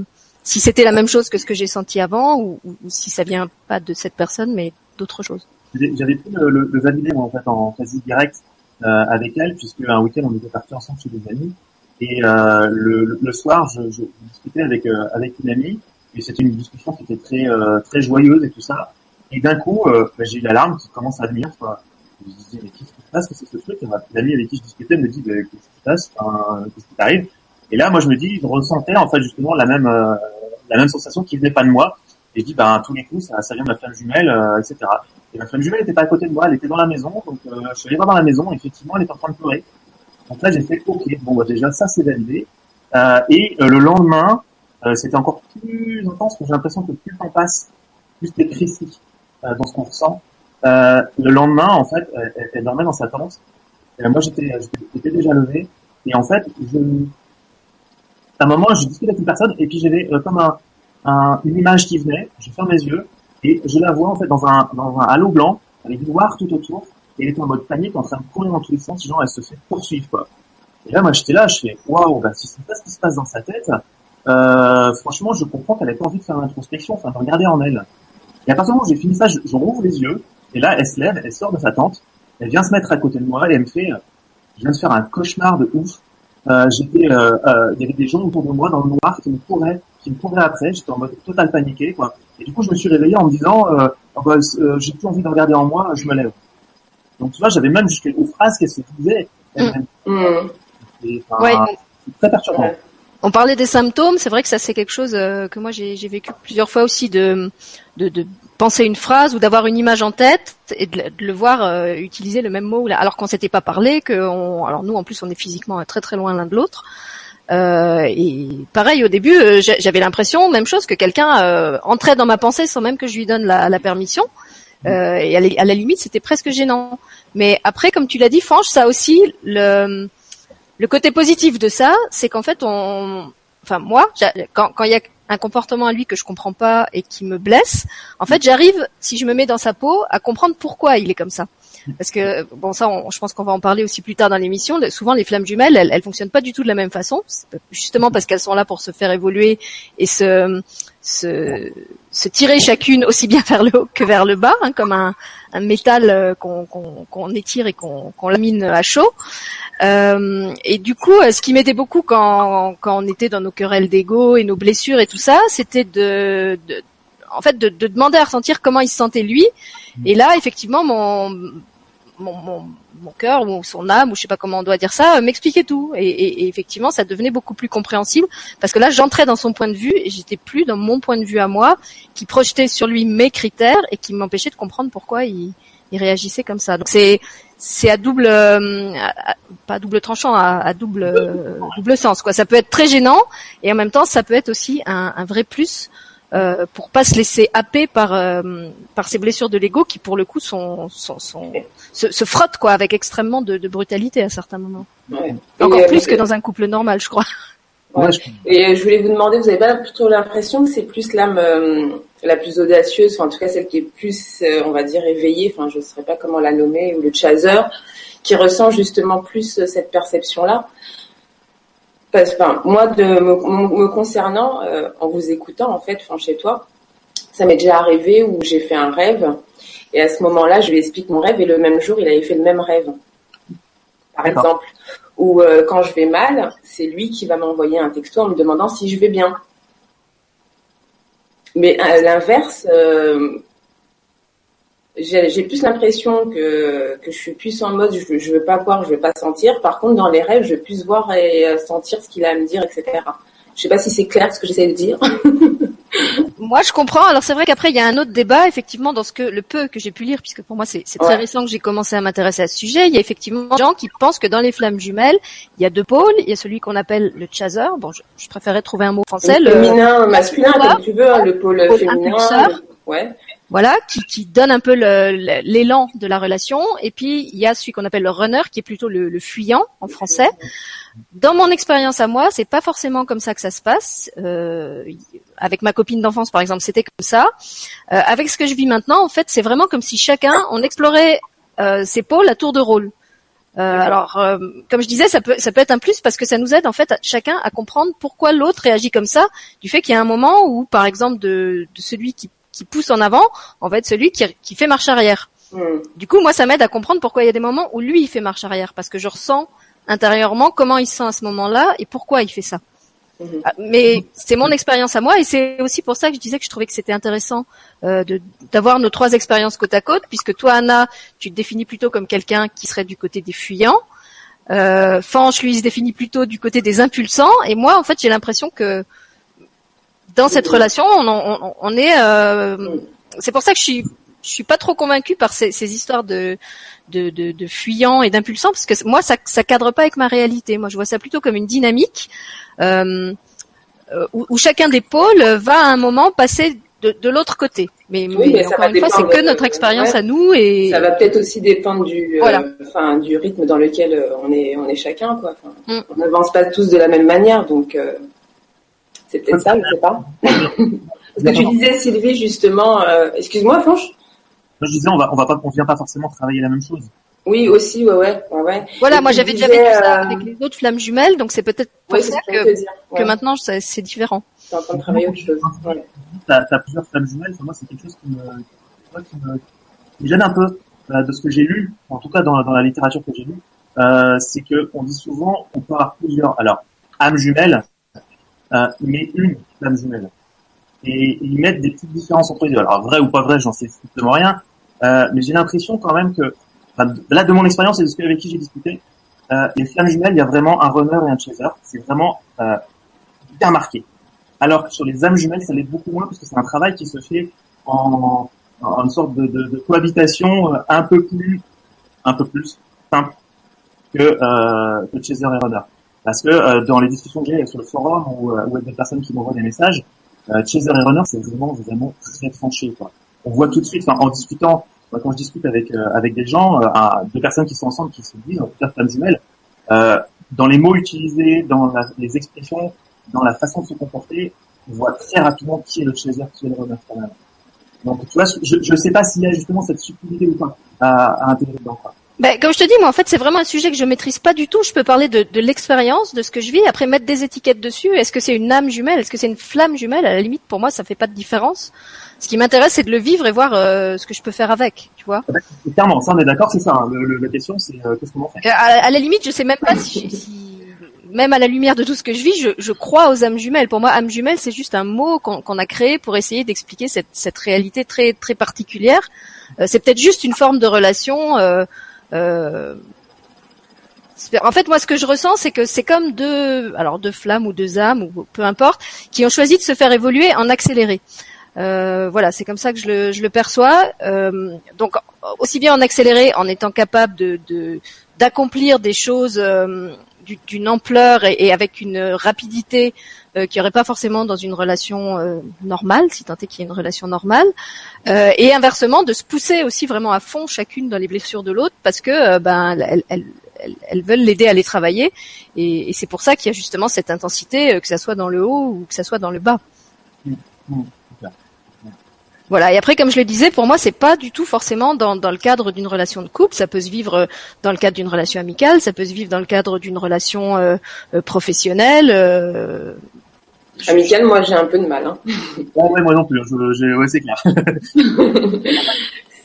si c'était la même chose que ce que j'ai senti avant ou, si ça vient pas de cette personne mais d'autre chose. J'avais pu le, le, en fait en quasi direct euh, avec elle puisque un week-end on était partis ensemble chez des amis. Et euh, le, soir je, discutais avec euh, avec une amie et c'était une discussion qui était très euh, très joyeuse et tout ça. Et d'un coup euh, bah, j'ai eu l'alarme qui commence à venir quoi. Je me disais mais qu'est-ce qui se passe? Que c'est ce truc? L'amie avec qui je discutais me dit bah, qu'est-ce qui se passe? Qu'est-ce qui t'arrive? Et là moi je me dis je ressentais en fait justement la même euh, la même sensation qui venait pas de moi et je dis ben tous les coups ça, vient de ma flamme jumelle euh, etc et ma flamme jumelle n'était pas à côté de moi, elle était dans la maison, donc euh, je suis allé voir dans la maison, effectivement, elle était en train de pleurer. Donc là, j'ai fait, ok, bon, bah, déjà, ça, c'est validé. Euh, et euh, le lendemain, euh, c'était encore plus intense, parce que j'ai l'impression que plus le temps passe, plus t'es précis dans ce qu'on ressent. Le lendemain, en fait, elle, elle- dormait dans sa tente. Et moi, j'étais déjà levé. Et en fait, je, à un moment, je discutais avec une personne, et puis j'avais euh, comme un, un, une image qui venait, je ferme les yeux, et je la vois en fait dans un, dans un halo blanc, avec du noir tout autour, et elle était en mode panique, en train de courir dans tous les sens, genre elle se fait poursuivre quoi. Et là moi j'étais là, je fais waouh, bah si c'est pas ce qui se passe dans sa tête, euh, franchement je comprends qu'elle ait pas envie de faire l'introspection, enfin de regarder en elle. Et à partir du moment où j'ai fini ça, je, je rouvre les yeux, et là elle se lève, elle sort de sa tente, elle vient se mettre à côté de moi et elle me fait, je viens de faire un cauchemar de ouf. Euh, j'étais, euh, euh, il y avait des gens autour de moi dans le noir qui me couraient, qui me couraient après. J'étais en mode total paniqué, quoi. Et du coup, je me suis réveillé en me disant, euh, Oh, bah, j'ai plus envie de regarder en moi, je me lève. Donc tu vois, j'avais même jusqu'à une phrase qu'elle se disait. elle-même. Et, enfin, Ouais, c'est très perturbant. Ouais. On parlait des symptômes, c'est vrai que ça c'est quelque chose euh, que moi j'ai j'ai vécu plusieurs fois aussi de, de, de penser une phrase ou d'avoir une image en tête et de, le- voir euh, utiliser le même mot alors qu'on s'était pas parlé, que alors nous en plus on est physiquement très très loin l'un de l'autre. Euh, et pareil au début euh, j'a- j'avais l'impression même chose que quelqu'un euh, entrait dans ma pensée sans même que je lui donne la, la permission. Euh, et à la, à la limite c'était presque gênant. Mais après comme tu l'as dit Franche, ça aussi le le côté positif de ça, c'est qu'en fait, on, enfin moi, quand quand il y a un comportement à lui que je comprends pas et qui me blesse, en fait, j'arrive, si je me mets dans sa peau, à comprendre pourquoi il est comme ça. Parce que bon, ça, je pense qu'on va en parler aussi plus tard dans l'émission. Souvent, les flammes jumelles, elles, elles fonctionnent pas du tout de la même façon, justement parce qu'elles sont là pour se faire évoluer et se se, se tirer chacune aussi bien vers le haut que vers le bas, hein, comme un, un métal euh, qu'on qu'on qu'on étire et qu'on qu'on lamine à chaud. Euh, et du coup, euh, ce qui m'aidait beaucoup quand, quand on était dans nos querelles d'ego et nos blessures et tout ça, c'était de, de- en fait, de, de demander à ressentir comment il se sentait lui. Et là, effectivement, mon mon, mon, mon cœur ou son âme ou je sais pas comment on doit dire ça euh, m'expliquait tout et, effectivement ça devenait beaucoup plus compréhensible parce que là j'entrais dans son point de vue et j'étais plus dans mon point de vue à moi qui projetait sur lui mes critères et qui m'empêchait de comprendre pourquoi il, il réagissait comme ça donc c'est c'est à double, euh, pas double tranchant, à, double euh, double sens quoi. Ça peut être très gênant et en même temps ça peut être aussi un vrai plus euh, pour pas se laisser happer par euh, par ces blessures de l'ego qui pour le coup sont, sont, sont se, se, frottent quoi avec extrêmement de, de brutalité à certains moments. Ouais. Encore plus que dans un couple normal, je crois. Ouais. Et je voulais vous demander, vous avez pas plutôt l'impression que c'est plus l'âme la plus audacieuse, enfin, en tout cas celle qui est plus, euh, on va dire, éveillée, enfin je ne saurais pas comment la nommer, ou le chaser, qui ressent justement plus euh, cette perception-là? Parce moi, de me, concernant, euh, en vous écoutant, en fait, enfin chez toi, ça m'est déjà arrivé où j'ai fait un rêve, et à ce moment-là, je lui explique mon rêve, et le même jour, il avait fait le même rêve. Par exemple, ou quand je vais mal, c'est lui qui va m'envoyer un texto en me demandant si je vais bien. Mais à l'inverse, euh, j'ai plus l'impression que, que je suis plus en mode je, je veux pas voir, je veux pas sentir. Par contre, dans les rêves, je veux plus voir et euh, sentir ce qu'il a à me dire, etc. Je sais pas si c'est clair ce que j'essaie de dire. <laughs> moi, je comprends. Alors c'est vrai qu'après il y a un autre débat, effectivement, dans ce que le peu que j'ai pu lire, puisque pour moi c'est très récent que j'ai commencé à m'intéresser à ce sujet. Il y a effectivement des gens qui pensent que dans les flammes jumelles, il y a deux pôles. Il y a celui qu'on appelle le chaser. Bon, je, je, préférais trouver un mot français. Le, féminin, masculin, comme tu veux, hein, le pôle, féminin. ouais voilà, qui, qui, donne un peu l'élan de la relation. Et puis il y a celui qu'on appelle le runner, qui est plutôt le, le fuyant en français. Dans mon expérience à moi, c'est pas forcément comme ça que ça se passe. Euh, avec ma copine d'enfance, par exemple, c'était comme ça. Euh, avec ce que je vis maintenant, en fait, c'est vraiment comme si chacun on explorait euh, ses pôles à tour de rôle. Euh, alors, euh, comme je disais, ça peut, ça peut être un plus parce que ça nous aide en fait à, chacun à comprendre pourquoi l'autre réagit comme ça, du fait qu'il y a un moment où, par exemple, de, de celui qui qui pousse en avant, on va être celui qui, qui fait marche arrière. Hmm. Du coup, moi, ça m'aide à comprendre pourquoi il y a des moments où lui, il fait marche arrière, parce que je ressens intérieurement comment il se sent à ce moment-là et pourquoi il fait ça. Hmm. Ah, mais c'est mon expérience à moi et c'est aussi pour ça que je disais que je trouvais que c'était intéressant euh, d'avoir nos trois expériences côte à côte, puisque toi, Anna, tu te définis plutôt comme quelqu'un qui serait du côté des fuyants. Euh, Fanch, lui, se définit plutôt du côté des impulsants. Et moi, en fait, j'ai l'impression que dans cette relation, on, on, est. Euh, c'est pour ça que je suis, je suis pas trop convaincue par ces, ces histoires de de, de, de fuyants et d'impulsants parce que moi, ça, ça cadre pas avec ma réalité. Moi, je vois ça plutôt comme une dynamique euh, où, où, chacun des pôles va à un moment passer de, de l'autre côté. Mais, mais, encore une fois, c'est que notre expérience à nous et ça va peut-être aussi dépendre du, euh, enfin, du rythme dans lequel euh, on est, on est chacun. Quoi. Mm. On n'avance pas tous de la même manière, donc. Euh, c'est peut-être ça, je ne sais pas. <laughs> Parce que tu disais, Sylvie, justement, euh, excuse-moi, Franche. Je disais, on va, on va pas, on vient pas forcément travailler la même chose. Oui, aussi, ouais, ouais, ouais. Voilà, moi j'avais déjà vécu ça euh, avec les autres flammes jumelles, donc c'est peut-être pour ça que, que maintenant c'est différent. Tu en train de travailler autre chose. Ouais. T'as as plusieurs flammes jumelles, moi c'est quelque chose qui me, qui me, qui me gêne un peu euh, de ce que j'ai lu, en tout cas dans, dans la littérature que j'ai lue, euh, c'est que on dit souvent on part plusieurs. Alors, âmes jumelles, euh, mais une flamme jumelle. Et ils mettent des petites différences entre les deux. Alors vrai ou pas vrai, j'en sais strictement rien, euh, mais j'ai l'impression quand même que, là de mon expérience et de ce avec qui j'ai discuté, euh, les flammes jumelles, il y a vraiment un runner et un chaser. C'est vraiment euh, bien marqué. Alors que sur les âmes jumelles, ça l'est beaucoup moins parce que c'est un travail qui se fait en, une sorte de, de, de, cohabitation euh, un peu plus, un peu plus simple que, euh, que chaser et runner. Parce que euh, dans les discussions que j'ai sur le forum ou, euh, avec des personnes qui m'envoient des messages, euh, chaser et runner, c'est vraiment vraiment très tranché. Quoi. On voit tout de suite, en discutant, quand je discute avec euh, avec des gens, deux personnes qui sont ensemble, qui se disent, en tout cas femmes jumelles, dans les mots utilisés, dans les expressions, dans la façon de se comporter, on voit très rapidement qui est le chaser, qui est le runner quand même. Donc tu vois, je ne sais pas s'il y a justement cette subtilité ou pas à, à intégrer dedans. Quoi. Ben, comme je te dis, moi, en fait, c'est vraiment un sujet que je maîtrise pas du tout. Je peux parler de, de l'expérience, de ce que je vis, après mettre des étiquettes dessus. Est-ce que c'est une âme jumelle? Est-ce que c'est une flamme jumelle? À la limite, pour moi, ça fait pas de différence. Ce qui m'intéresse, c'est de le vivre et voir euh, ce que je peux faire avec, tu vois. Clairement, ça, on est d'accord, c'est ça. Hein. Le, le, la question, c'est euh, qu'est-ce qu'on en fait? Euh, à, à, la limite, je sais même pas si, si, même à la lumière de tout ce que je vis, je, je crois aux âmes jumelles. Pour moi, âme jumelle, c'est juste un mot qu'on a créé pour essayer d'expliquer cette, cette réalité très très particulière. Euh, c'est peut-être juste une forme de relation. Euh, en fait, moi, ce que je ressens, c'est que c'est comme deux, alors deux flammes ou deux âmes ou peu importe, qui ont choisi de se faire évoluer en accéléré. Euh, voilà, c'est comme ça que je le, je perçois. Euh, donc aussi bien en accéléré, en étant capable d'accomplir des choses euh, d'une ampleur et, avec une rapidité euh, qu'il n'y aurait pas forcément dans une relation euh, normale, si tant est qu'il y ait une relation normale, euh, et inversement de se pousser aussi vraiment à fond chacune dans les blessures de l'autre parce que ben elles, elles, elles veulent l'aider à les travailler et, et c'est pour ça qu'il y a justement cette intensité, que ça soit dans le haut ou que ça soit dans le bas. Mmh. Mmh. Voilà. Et après, comme je le disais, pour moi, c'est pas du tout forcément dans, dans le cadre d'une relation de couple. Ça peut se vivre euh, dans le cadre d'une relation amicale, ça peut se vivre dans le cadre d'une relation euh, euh professionnelle. Euh... Amicale, moi, j'ai un peu de mal. Hein. <laughs> ouais, moi non plus. Je, ouais, c'est clair. <laughs>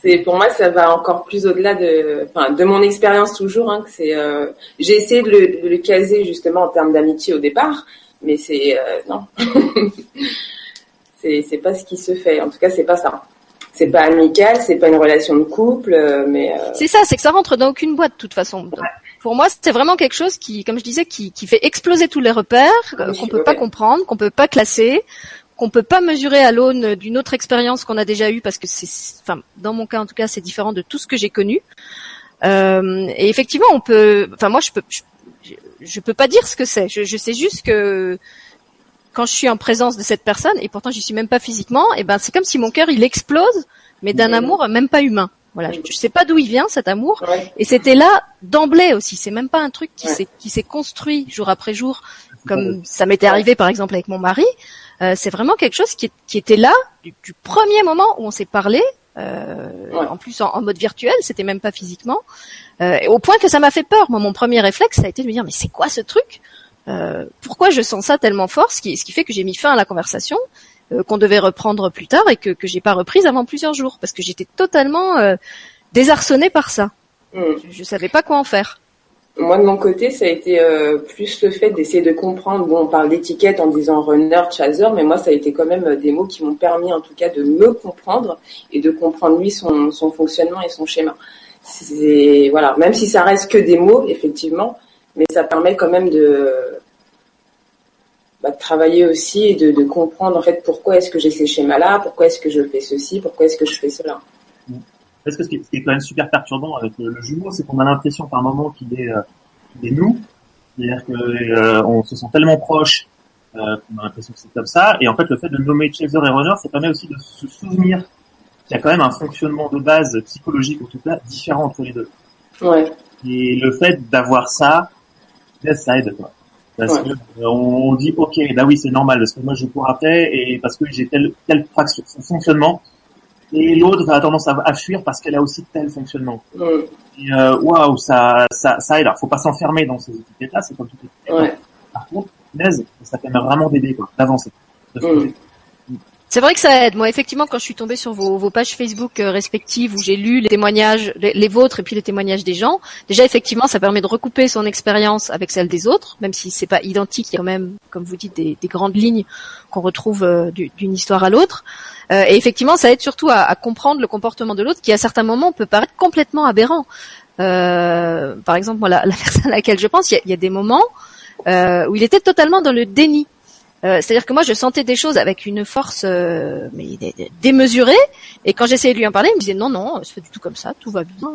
c'est pour moi, ça va encore plus au-delà de, enfin, de mon expérience toujours. Hein, que c'est, euh... j'ai essayé de le, de le, caser justement en termes d'amitié au départ, mais c'est non. <laughs> c'est pas ce qui se fait. En tout cas, c'est pas ça. C'est pas amical, c'est pas une relation de couple, euh, mais. Euh, c'est ça, c'est que ça rentre dans aucune boîte de toute façon. Pour moi, c'est vraiment quelque chose qui, comme je disais, qui, qui fait exploser tous les repères, qu'on qu'on peut pas comprendre, qu'on peut pas classer, qu'on peut pas mesurer à l'aune d'une autre expérience qu'on a déjà eue, parce que c'est, enfin, dans mon cas en tout cas, c'est différent de tout ce que j'ai connu. Euh, et effectivement, on peut, enfin moi, je peux, je, je peux pas dire ce que c'est. Je, je sais juste que quand je suis en présence de cette personne, et pourtant j'y suis même pas physiquement, et ben c'est comme si mon cœur il explose, mais d'un amour même pas humain. Voilà, je, sais pas d'où il vient cet amour, et c'était là d'emblée aussi. C'est même pas un truc qui s'est qui s'est construit jour après jour, comme ça m'était arrivé par exemple avec mon mari. Euh, c'est vraiment quelque chose qui, qui était là du, premier moment où on s'est parlé. Euh, En plus en, mode virtuel, c'était même pas physiquement. Euh, au point que ça m'a fait peur. Moi, mon premier réflexe, ça a été de me dire mais c'est quoi ce truc? Euh, pourquoi je sens ça tellement fort, ce qui, ce qui fait que j'ai mis fin à la conversation, euh, qu'on devait reprendre plus tard et que que j'ai pas reprise avant plusieurs jours parce que j'étais totalement euh, désarçonnée par ça. Hmm. Je, je, savais pas quoi en faire. Moi de mon côté, ça a été euh, plus le fait d'essayer de comprendre. Bon, on parle d'étiquette en disant runner, chaser, mais moi ça a été quand même des mots qui m'ont permis en tout cas de me comprendre et de comprendre lui son, son fonctionnement et son schéma. C'est voilà, même si ça reste que des mots, effectivement, mais ça permet quand même de, bah, de travailler aussi et de, de, comprendre en fait pourquoi est-ce que j'ai ces schémas-là, pourquoi est-ce que je fais ceci, pourquoi est-ce que je fais cela. Parce que ce qui, est, ce qui est quand même super perturbant avec le, jumeau, c'est qu'on a l'impression par moment qu'il est, euh, est nous, c'est-à-dire que euh, se sent tellement proche euh, qu'on a l'impression que c'est comme ça, et en fait le fait de nommer Chaser et Runner, ça permet aussi de se souvenir qu'il y a quand même un fonctionnement de base psychologique en tout cas différent entre les deux. Ouais. Et le fait d'avoir ça, ça aide quoi. Parce que euh, on dit ok, bah oui c'est normal parce que moi je cours après et parce que j'ai tel tel fonctionnement et l'autre a tendance à, fuir parce qu'elle a aussi tel fonctionnement. Et euh, waouh, ça, ça, ça aide. Alors, faut pas s'enfermer dans ces étiquettes-là, c'est comme tout Ouais. Par contre, ça permet vraiment d'aider, quoi, d'avancer. C'est vrai que ça aide. Moi, effectivement, quand je suis tombée sur vos, pages Facebook euh, respectives où j'ai lu les témoignages, les, vôtres et puis les témoignages des gens, déjà effectivement, ça permet de recouper son expérience avec celle des autres, même si c'est pas identique. Il y a quand même, comme vous dites, des, des grandes lignes qu'on retrouve euh, d'une histoire à l'autre. Euh, et effectivement, ça aide surtout à, comprendre le comportement de l'autre, qui à certains moments peut paraître complètement aberrant. Par exemple, moi, <laughs> la, personne à laquelle je pense, il y a, des moments où il était totalement dans le déni. Euh, c'est-à-dire que moi, je sentais des choses avec une force euh, mais démesurée, et quand j'essayais de lui en parler, il me disait non, non, c'est pas du tout comme ça, tout va bien.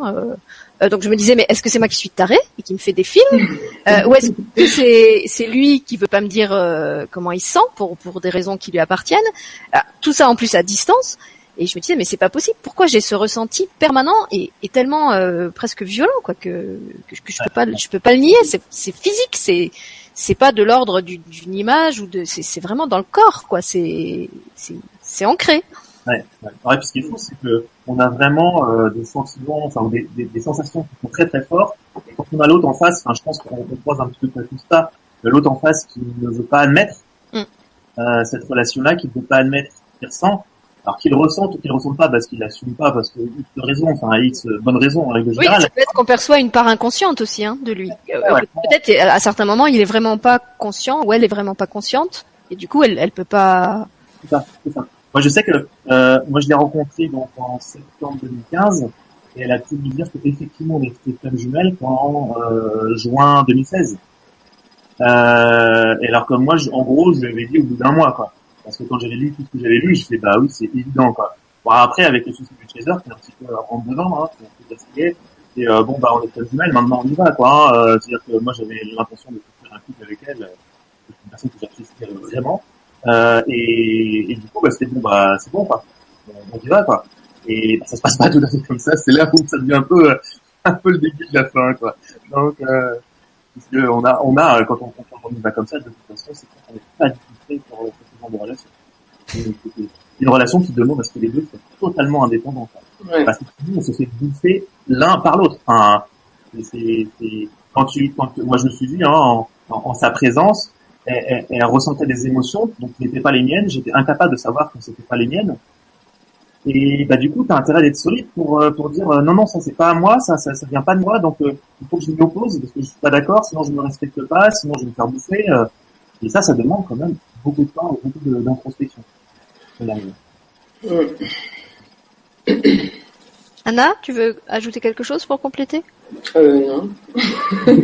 Euh, donc je me disais mais est-ce que c'est moi qui suis taré et qui me fait des films, ou est-ce que c'est c'est lui qui veut pas me dire comment il se sent pour pour des raisons qui lui appartiennent? Ah, tout ça en plus à distance. Et je me disais mais c'est pas possible. Pourquoi j'ai ce ressenti permanent et, et tellement presque violent quoi que, que, je peux pas je peux pas le nier. C'est physique. C'est c'est pas de l'ordre d'une image ou de c'est vraiment dans le corps quoi c'est c'est ancré ouais, ouais. ouais ce qu'il faut c'est que on a vraiment euh, des sentiments enfin des, des, des, sensations qui sont très très fortes et quand on a l'autre en face enfin je pense qu'on croise un petit peu tout ça l'autre en face qui ne veut pas admettre mm. euh, cette relation là qui ne veut pas admettre qu'il ressent alors qu'il ressente ou qu'il ressente pas parce qu'il l'assume pas parce que X raison, enfin X bonne raison en règle générale. Oui, peut-être qu'on perçoit une part inconsciente aussi hein, de lui. Euh, peut-être à certains moments il est vraiment pas conscient ou elle est vraiment pas consciente et du coup elle elle peut pas. C'est ça, c'est ça. Moi je sais que euh, moi je l'ai rencontrée donc en septembre 2015 et elle a pu me dire qu'effectivement on était femme jumelle en euh, juin 2016. Euh, et alors que moi, je, en gros, je lui avais dit au bout d'un mois, quoi. Parce que quand j'avais lu tout ce que j'avais lu, je fais bah oui, c'est évident quoi. Bon après avec le souci du chaser, c'est un petit peu en dedans, hein, c'est peu Et euh, bon bah on est pas jumelles, maintenant on y va quoi. Hein. Euh, C'est-à-dire que moi j'avais l'intention de faire un couple avec elle, euh, une personne que j'apprécie vraiment. Euh, et, du coup bah c'était bon bah c'est bon quoi. On y va quoi. Et bah, ça se passe pas tout à fait comme ça. C'est là où ça devient un peu <laughs> un peu le début de la fin quoi. Donc euh, parce que on a on a quand on, quand on y va comme ça de toute façon c'est qu'on n'est pas du tout fait pour, de relation. Une relation qui demande à ce que les deux soient totalement indépendants. Ouais. Parce que on se fait bouffer l'un par l'autre. Enfin, c'est, c'est, quand tu, quand, moi je me suis dit, hein, en, en, en sa présence, elle, elle, elle, ressentait des émotions, donc qui n'étaient pas les miennes. J'étais incapable de savoir que c'était pas les miennes. Et bah du coup, t'as intérêt d'être solide pour euh, pour dire euh, non non ça c'est pas à moi, ça, ça ça vient pas de moi, donc euh, il faut que je m'y oppose parce que je suis pas d'accord, sinon je me respecte pas, sinon je vais me faire bouffer. et ça, ça demande quand même beaucoup de temps, et beaucoup d'introspection. <coughs> Anna, tu veux ajouter quelque chose pour compléter? Euh, non.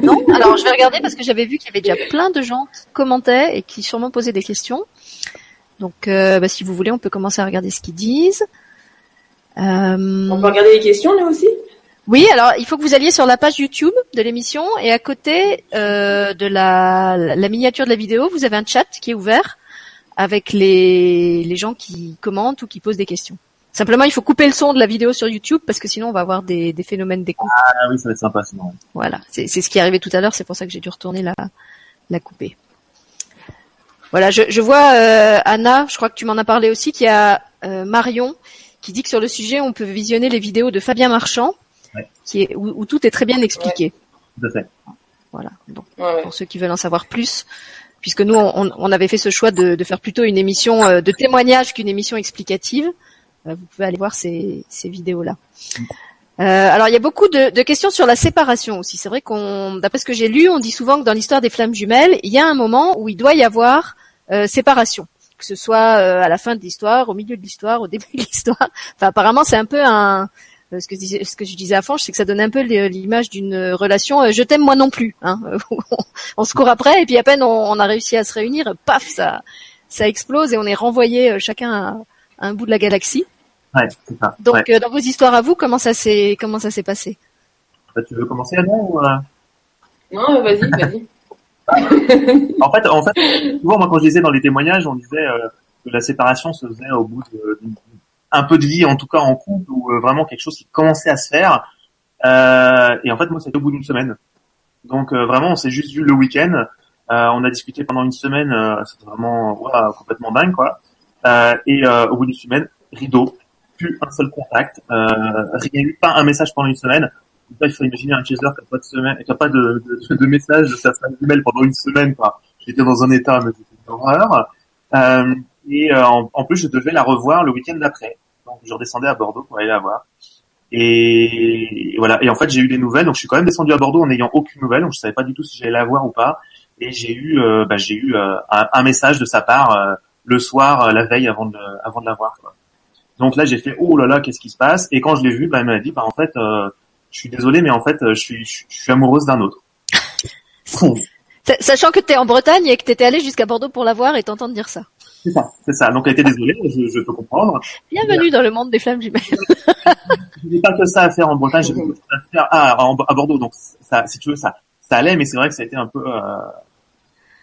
Non? Alors je vais regarder parce que j'avais vu qu'il y avait déjà plein de gens qui commentaient et qui sûrement posaient des questions. Donc euh, bah, si vous voulez, on peut commencer à regarder ce qu'ils disent. Euh, On peut regarder les questions, nous aussi? Oui, alors il faut que vous alliez sur la page YouTube de l'émission et à côté euh, de la, la miniature de la vidéo, vous avez un chat qui est ouvert avec les, les gens qui commentent ou qui posent des questions. Simplement, il faut couper le son de la vidéo sur YouTube parce que sinon on va avoir des, des phénomènes d'écoute. Ah oui, ça va être sympa sinon. Voilà, c'est c'est ce qui est arrivé tout à l'heure, c'est pour ça que j'ai dû retourner la, la couper. Voilà, je, je vois euh, Anna, je crois que tu m'en as parlé aussi, qu'il y a euh, Marion qui dit que sur le sujet on peut visionner les vidéos de Fabien Marchand, Ouais. qui est où, où tout est très bien expliqué. Tout à fait. Voilà, donc Ouais, ouais. pour ceux qui veulent en savoir plus, puisque nous on, on avait fait ce choix de, de faire plutôt une émission euh, de témoignage qu'une émission explicative. Euh, vous pouvez aller voir ces, ces vidéos-là. Euh, alors il y a beaucoup de, de questions sur la séparation aussi. C'est vrai qu'on, d'après ce que j'ai lu, on dit souvent que dans l'histoire des flammes jumelles, il y a un moment où il doit y avoir euh, séparation, que ce soit euh, à la fin de l'histoire, au milieu de l'histoire, au début de l'histoire. Enfin apparemment c'est un peu un ce que, je disais, ce que je disais à Fange, c'est que ça donne un peu l'image d'une relation euh, je t'aime moi non plus. Hein, <laughs> on se court après et puis à peine on, on a réussi à se réunir, paf, ça, ça explose et on est renvoyé euh, chacun à, à un bout de la galaxie. Ouais, c'est ça. Donc Ouais. euh, dans vos histoires à vous, comment ça s'est comment ça s'est passé? Bah, tu veux commencer Anna ou euh? Non, vas-y, vas-y. <laughs> En fait, en fait, souvent moi quand je disais dans les témoignages, on disait euh, que la séparation se faisait au bout de- d'une- un peu de vie, en tout cas en couple, ou euh, vraiment quelque chose qui commençait à se faire. Euh, et en fait, moi, c'était au bout d'une semaine. Donc euh, vraiment, on s'est juste vu le week-end. On a discuté pendant une semaine. C'était vraiment complètement dingue, quoi. Et au bout d'une semaine, rideau, plus un seul contact, rien eu, pas un message pendant une semaine. Il faut imaginer un chaser qui n'a pas de semaine, qui a pas de, de, de message de sa jumelle pendant une semaine, quoi. J'étais dans un état, mais c'était une horreur. Euh, et euh, en plus, je devais la revoir le week-end d'après. Donc, je redescendais à Bordeaux pour aller la voir. Et, et voilà. Et en fait, j'ai eu des nouvelles. Donc, je suis quand même descendu à Bordeaux en n'ayant aucune nouvelle. Donc, je savais pas du tout si j'allais la voir ou pas. Et j'ai eu, euh, bah, j'ai eu euh, un, un message de sa part euh, le soir, la veille, avant de, avant de la voir. Quoi. Donc là, j'ai fait oh là là, qu'est-ce qui se passe? Et quand je l'ai vue, bah, elle m'a dit, bah en fait, je suis désolé, mais en fait, je suis, je, je suis amoureuse d'un autre. <laughs> Sa- Sachant que tu es en Bretagne et que tu étais allé jusqu'à Bordeaux pour la voir et t'entendre dire ça. C'est ça, c'est ça. Donc elle était désolée, je, je peux comprendre. Bienvenue dans le monde des flammes jumelles. Je n'ai pas que ça à faire en Bretagne, j'ai beaucoup de choses à faire ah, en- à Bordeaux. Donc ça, si tu veux, ça, ça allait, mais c'est vrai que ça a été un peu, euh,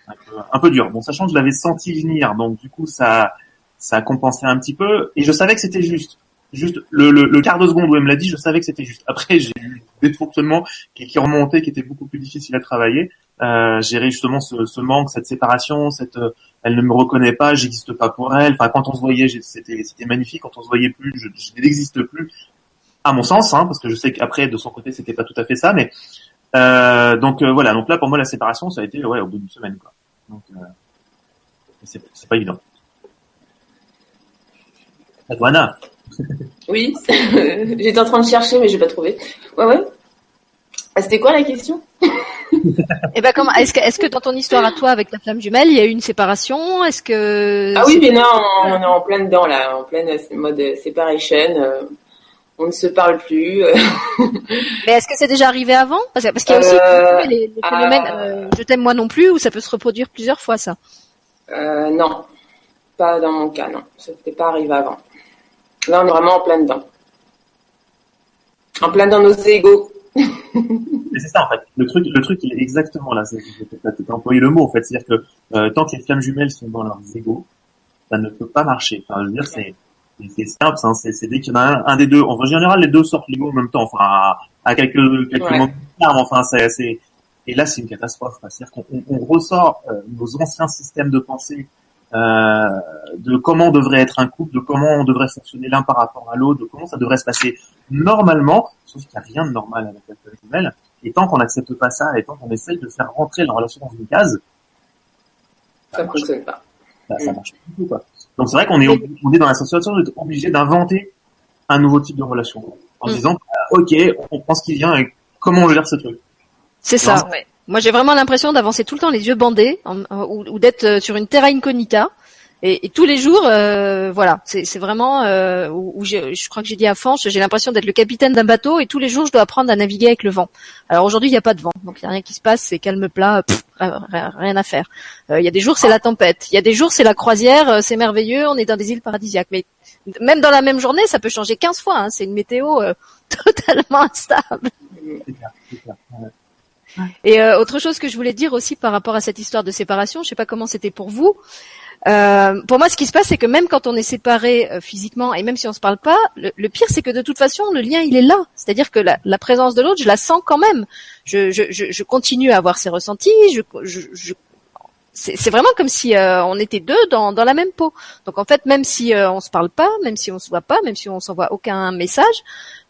un peu, un peu dur. Bon, sachant que je l'avais senti venir, donc du coup ça, ça a compensé un petit peu, et je savais que c'était juste. Juste le, le, le quart de seconde où elle me l'a dit, je savais que c'était juste. Après, j'ai eu des dysfonctionnements qui, qui remontaient, qui étaient beaucoup plus difficiles à travailler. Euh, gérer justement ce, ce manque, cette séparation, cette, euh, elle ne me reconnaît pas, j'existe pas pour elle. Enfin, quand on se voyait, c'était, c'était magnifique. Quand on se voyait plus, je, je n'existe plus. À mon sens, hein, parce que je sais qu'après, de son côté, c'était pas tout à fait ça, mais euh, donc euh, voilà. Donc là, pour moi, la séparation, ça a été ouais au bout d'une semaine, quoi. Donc euh, c'est, pas évident. Anna. Oui, <laughs> j'étais en train de chercher, mais j'ai pas trouvé. Ouais, ouais. Ah, C'était quoi la question? Et ben comment est-ce que dans ton histoire à toi avec la flamme jumelle, il y a eu une séparation? Est-ce que Ah oui, mais non, on est en plein dedans là, en pleine euh, mode separation. euh, on ne se parle plus. euh, <laughs> mais est-ce que c'est déjà arrivé avant? Parce qu'il y a aussi Euh, les, les phénomènes euh, euh, je t'aime moi non plus où ça peut se reproduire plusieurs fois ça? euh, non, pas pas dans mon cas, non. Ça n'était pas arrivé avant. Là, on est vraiment en plein dedans. En plein dans nos égaux. c'est ça en fait. Le truc, le truc, il est exactement là. T'as employé le mot en fait. C'est-à-dire que euh, tant que les flammes jumelles sont dans leurs égaux, ça ne peut pas marcher. Enfin, je veux dire, c'est c'est simple. Hein, c'est dès qu'il y en a un, un, des deux. En général, les deux sortent l'ego en même temps. Enfin, à, à quelques quelques ouais. moments. Enfin, c'est et là, c'est une catastrophe. C'est-à-dire qu'on on ressort euh, nos anciens systèmes de pensée euh, de comment devrait être un couple, de comment on devrait fonctionner l'un par rapport à l'autre, de comment ça devrait se passer normalement, sauf qu'il n'y a rien de normal avec la famille jumelle. Et tant qu'on n'accepte pas ça, et tant qu'on essaye de faire rentrer la relation dans une case, ça ne fonctionne pas. Ça, ça marche pas du tout, quoi. Donc c'est vrai qu'on est, on est dans la situation d'être obligé d'inventer un nouveau type de relation. En Mm. disant, ok, on prend ce qui vient et comment on gère ce truc. C'est ça. ouais. Moi, j'ai vraiment l'impression d'avancer tout le temps les yeux bandés ou, d'être euh, sur une terra incognita. Et, tous les jours, euh, voilà, c'est vraiment euh, où, où je crois que j'ai dit à Fanch, j'ai l'impression d'être le capitaine d'un bateau et tous les jours, je dois apprendre à naviguer avec le vent. Alors aujourd'hui, il n'y a pas de vent, donc il n'y a rien qui se passe, c'est calme plat, pff, rien, à faire. Euh, Il y a des jours, c'est la tempête. Il y a des jours, c'est la croisière, euh, c'est merveilleux, on est dans des îles paradisiaques. Mais même dans la même journée, ça peut changer 15 fois. hein, c'est une météo <laughs> totalement instable. Et euh, autre chose que je voulais dire aussi par rapport à cette histoire de séparation, je sais pas comment c'était pour vous. Euh, pour moi, ce qui se passe, c'est que même quand on est séparé euh, physiquement et même si on se parle pas, le, le pire, c'est que de toute façon, le lien, il est là. C'est-à-dire que la, la présence de l'autre, je la sens quand même. Je, je, je, continue à avoir ses ressentis. Je, je, je- c'est vraiment comme si euh, on était deux dans, dans la même peau. Donc en fait, même si euh, on se parle pas, même si on se voit pas, même si on s'envoie aucun message,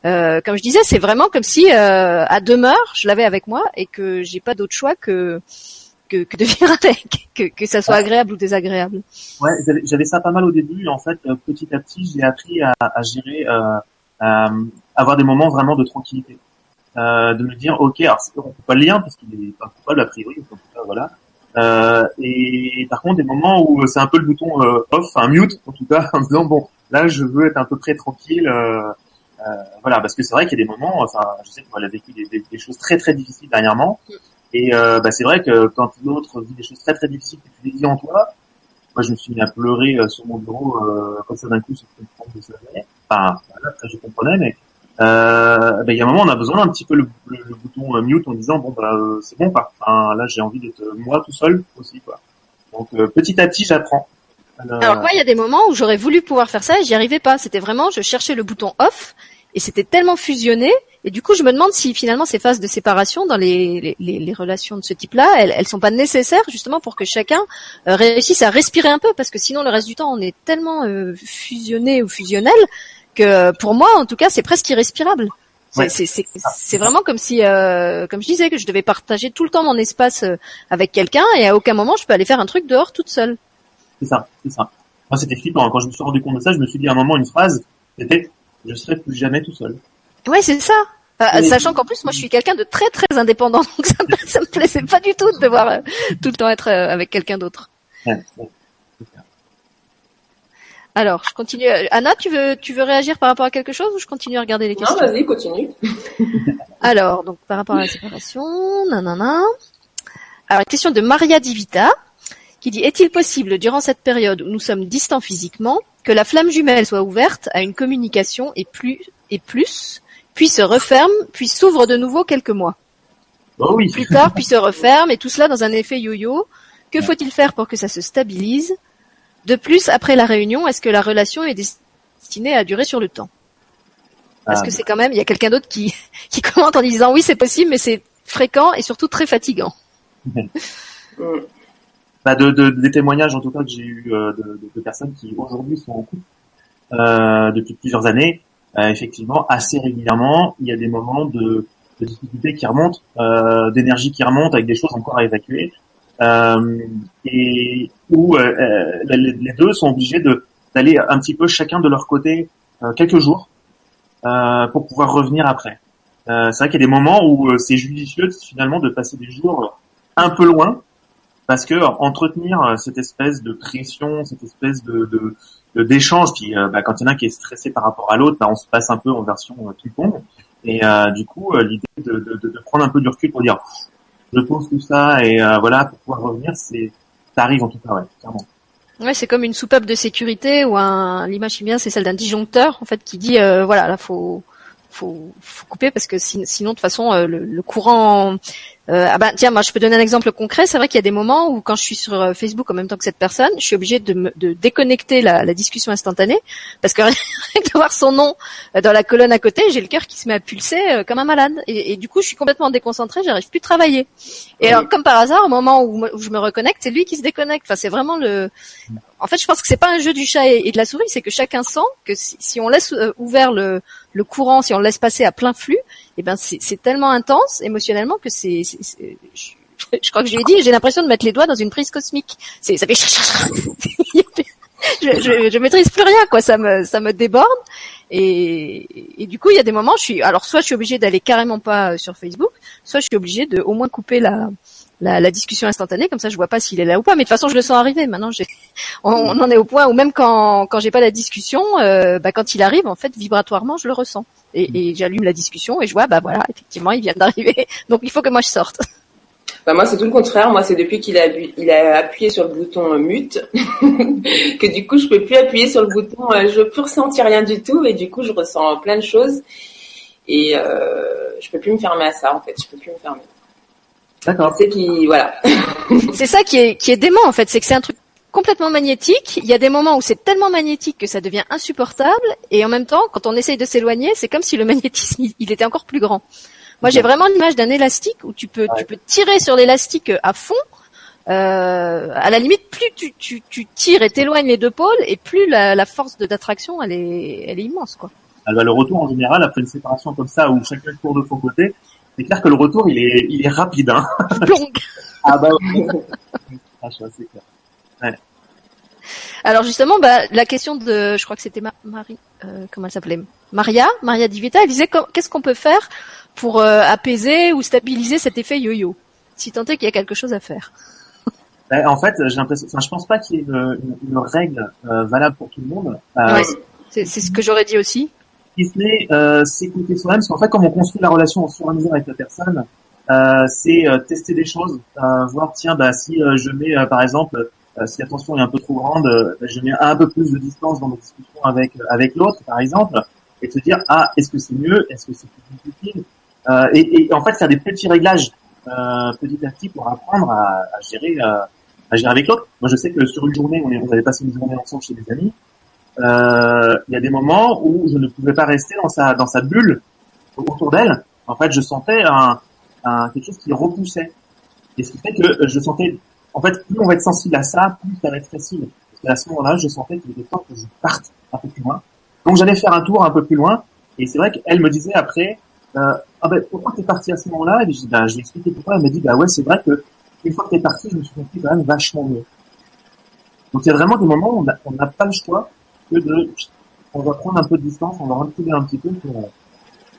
euh, comme je disais, c'est vraiment comme si euh, à demeure, je l'avais avec moi et que j'ai pas d'autre choix que que, que de <laughs> vivre avec, que, que ça soit agréable ou désagréable. Ouais, j'avais- ça pas mal au début. En fait, euh, petit à petit, j'ai appris à, à gérer, euh, à avoir des moments vraiment de tranquillité, euh, de me dire, ok, alors c'est- on peut pas le lien parce qu'il est pas coupable a priori, voilà. Euh, et par contre, des moments où c'est un peu le bouton euh, off, un mute en tout cas, <laughs> en disant bon, là, je veux être à peu près tranquille. Euh, euh, voilà, parce que c'est vrai qu'il y a des moments, enfin, je sais qu'on a vécu des, choses très très difficiles dernièrement, et bah, c'est vrai que quand l'autre vit des choses très très difficiles que tu les dis en toi, moi, je me suis mis à pleurer sur mon bureau comme ça d'un coup, sans comprendre de. Enfin, voilà, après je comprenais, mais euh, ben, il y a un moment, on a besoin d'un petit peu le, le- le bouton euh, mute en disant bon bah euh, c'est bon quoi. Enfin, là, j'ai envie d'être euh, moi tout seul aussi quoi. Donc euh, petit à petit, j'apprends. Euh, Alors moi, il y a des moments où j'aurais voulu pouvoir faire ça et j'y arrivais pas. C'était vraiment, je cherchais le bouton off et c'était tellement fusionné. Et du coup, je me demande si finalement ces phases de séparation dans les, les, les- les relations de ce type-là, elles, elles sont pas nécessaires justement pour que chacun réussisse à respirer un peu, parce que sinon le reste du temps, on est tellement euh, fusionné ou fusionnel que pour moi, en tout cas, c'est presque irrespirable. C'est Ouais. c'est vraiment comme si, euh, comme je disais, que je devais partager tout le temps mon espace euh, avec quelqu'un et à aucun moment je peux aller faire un truc dehors toute seule. C'est ça, c'est ça. Moi, c'était flippant. Quand je me suis rendu compte de ça, je me suis dit à un moment une phrase, c'était je serai plus jamais tout seul. Ouais, c'est ça. Euh, Sachant qu'en plus, moi, je suis quelqu'un de très très indépendant, <laughs> donc ça me, ça me plaisait pas du tout de devoir euh, tout le temps être avec quelqu'un d'autre. Ouais, ouais. Alors, je continue. Anna, tu veux tu veux réagir par rapport à quelque chose ou je continue à regarder les Non, questions vas-y, continue. <laughs> Alors, donc par rapport à la séparation, nanana. Alors, question de Maria Divita qui dit est-il possible durant cette période où nous sommes distants physiquement que la flamme jumelle soit ouverte à une communication et plus et plus puis se referme puis s'ouvre de nouveau quelques mois? Oh oui. plus tard, puis se <laughs> referme, et tout cela dans un effet yo-yo. Que faut-il faire pour que ça se stabilise? De plus, après la réunion, est-ce que la relation est destinée à durer sur le temps? Parce Ah, que c'est quand même, il y a quelqu'un d'autre qui, <laughs> qui commente en disant oui, c'est possible, mais c'est fréquent et surtout très fatigant. <laughs> Bah, de, de- des témoignages en tout cas que j'ai eu euh, de, de- de personnes qui aujourd'hui sont en couple euh, depuis plusieurs années. Euh, effectivement, assez régulièrement, il y a des moments de, de difficultés qui remontent, euh, d'énergie qui remonte avec des choses encore à évacuer, et où euh, euh, les, deux sont obligés de d'aller un petit peu chacun de leur côté euh, quelques jours euh, pour pouvoir revenir après. Euh, c'est vrai qu'il y a des moments où euh, c'est judicieux finalement de passer des jours un peu loin parce que entretenir euh, cette espèce de pression, cette espèce de de- de- d'échange, puis euh, bah, quand il y en a un qui est stressé par rapport à l'autre, bah, on se passe un peu en version euh, ping-pong. Et euh, du coup, euh, l'idée de, de, de, de prendre un peu du recul pour dire, je pose tout ça et euh, voilà pour pouvoir revenir, c'est ça arrive en tout cas, ouais, clairement. Ouais, c'est comme une soupape de sécurité ou un l'image qui vient, c'est celle d'un disjoncteur en fait qui dit euh, voilà là faut faut, faut couper parce que sinon de toute façon euh, le, le courant euh, ah ben tiens, moi je peux donner un exemple concret. C'est vrai qu'il y a des moments où quand je suis sur euh, Facebook en même temps que cette personne, je suis obligée de, me, de déconnecter la, la, discussion instantanée parce que rien que de voir son nom euh, dans la colonne à côté, j'ai le cœur qui se met à pulser comme un malade. Et, et du coup, je suis complètement déconcentrée, j'arrive plus à travailler. Et alors, comme par hasard, au moment où, où je me reconnecte, c'est lui qui se déconnecte. Enfin, c'est vraiment le. En fait, je pense que c'est pas un jeu du chat et, de la souris, c'est que chacun sent que si, si on laisse ouvert le, le courant, si on le laisse passer à plein flux, eh ben c'est tellement intense émotionnellement que c'est, je, crois que je lui ai dit, j'ai l'impression de mettre les doigts dans une prise cosmique. C'est, ça fait, <laughs> je, je, je, maîtrise plus rien, quoi. Ça me, ça me déborde. Et, et du coup, il y a des moments, je suis, alors soit je suis obligée d'aller carrément pas sur Facebook, soit je suis obligée de au moins couper la, la, la, discussion instantanée, comme ça je vois pas s'il est là ou pas. Mais de toute façon, je le sens arriver. Maintenant, <laughs> on, on, en est au point où même quand quand j'ai pas la discussion, euh, bah, quand il arrive, en fait, vibratoirement, je le ressens. Et, et j'allume la discussion et je vois, bah voilà, effectivement, il vient d'arriver. <laughs> Donc il faut que moi je sorte. <laughs> Bah moi, c'est tout le contraire. Moi, c'est depuis qu'il a, il a appuyé sur le bouton mute que du coup, je peux plus appuyer sur le bouton. Euh, je peux ressentir rien du tout et du coup, je ressens plein de choses et euh, je peux plus me fermer à ça. En fait, je peux plus me fermer. D'accord. C'est qui, voilà. <laughs> c'est ça qui est qui est dément en fait, c'est que c'est un truc complètement magnétique. Il y a des moments où c'est tellement magnétique que ça devient insupportable, et en même temps, quand on essaye de s'éloigner, c'est comme si le <laughs> magnétisme il était encore plus grand. Moi, j'ai vraiment l'image d'un élastique où tu peux tu peux tirer sur l'élastique à fond. Euh, à la limite, plus tu, tu, tu tires et t'éloignes les deux pôles, et plus la, la force d'attraction elle est elle est immense quoi. Alors, ah, bah, le retour en général après une séparation comme ça où chacun court de son côté, c'est clair que le retour, il est, il est rapide. Hein. <laughs> ah bah ouais. ah, c'est clair. Ouais. Alors justement, bah, la question de, je crois que c'était Marie, euh, comment elle s'appelait? Maria, Maria Divita, elle disait qu'est-ce qu'on peut faire pour euh, apaiser ou stabiliser cet effet yo-yo, si tant est qu'il y a quelque chose à faire. <laughs> Ben, en fait, j'ai l'impression, enfin, je pense pas qu'il y ait une, une, règle euh, valable pour tout le monde. Ouais, c'est ce que j'aurais dit aussi qui se euh, s'écouter soi-même, parce qu'en fait, comme on construit la relation au fur et à mesure avec la personne, euh, c'est euh, tester des choses, euh, voir, tiens, bah, si euh, je mets, par exemple, si la tension est un peu trop grande, bah, je mets un peu plus de distance dans mes discussions avec avec l'autre, par exemple, et se dire, ah, est-ce que c'est mieux, est-ce que c'est plus difficile, et, et, en fait, faire des petits réglages petit à petit pour apprendre à, à gérer à gérer avec l'autre. Moi, je sais que sur une journée, on, est, on avait passé une journée ensemble chez des amis, euh, il y a des moments où je ne pouvais pas rester dans sa dans sa bulle autour d'elle. En fait, je sentais un, un, quelque chose qui repoussait. Et ce qui fait que je sentais, en fait, plus on va être sensible à ça, plus ça va être facile. Parce qu'à ce moment-là, je sentais qu'il était temps que je parte un peu plus loin. Donc j'allais faire un tour un peu plus loin. Et c'est vrai qu'elle me disait après, euh, ah ben pourquoi t'es parti à ce moment-là? Et je ben, lui ai expliqué pourquoi. Elle m'a dit, bah ouais, c'est vrai que une fois que t'es parti, je me suis senti quand même vachement mieux. Donc il y a vraiment des moments où on n'a pas le choix on va prendre un peu de distance, on va reculer un petit peu pour.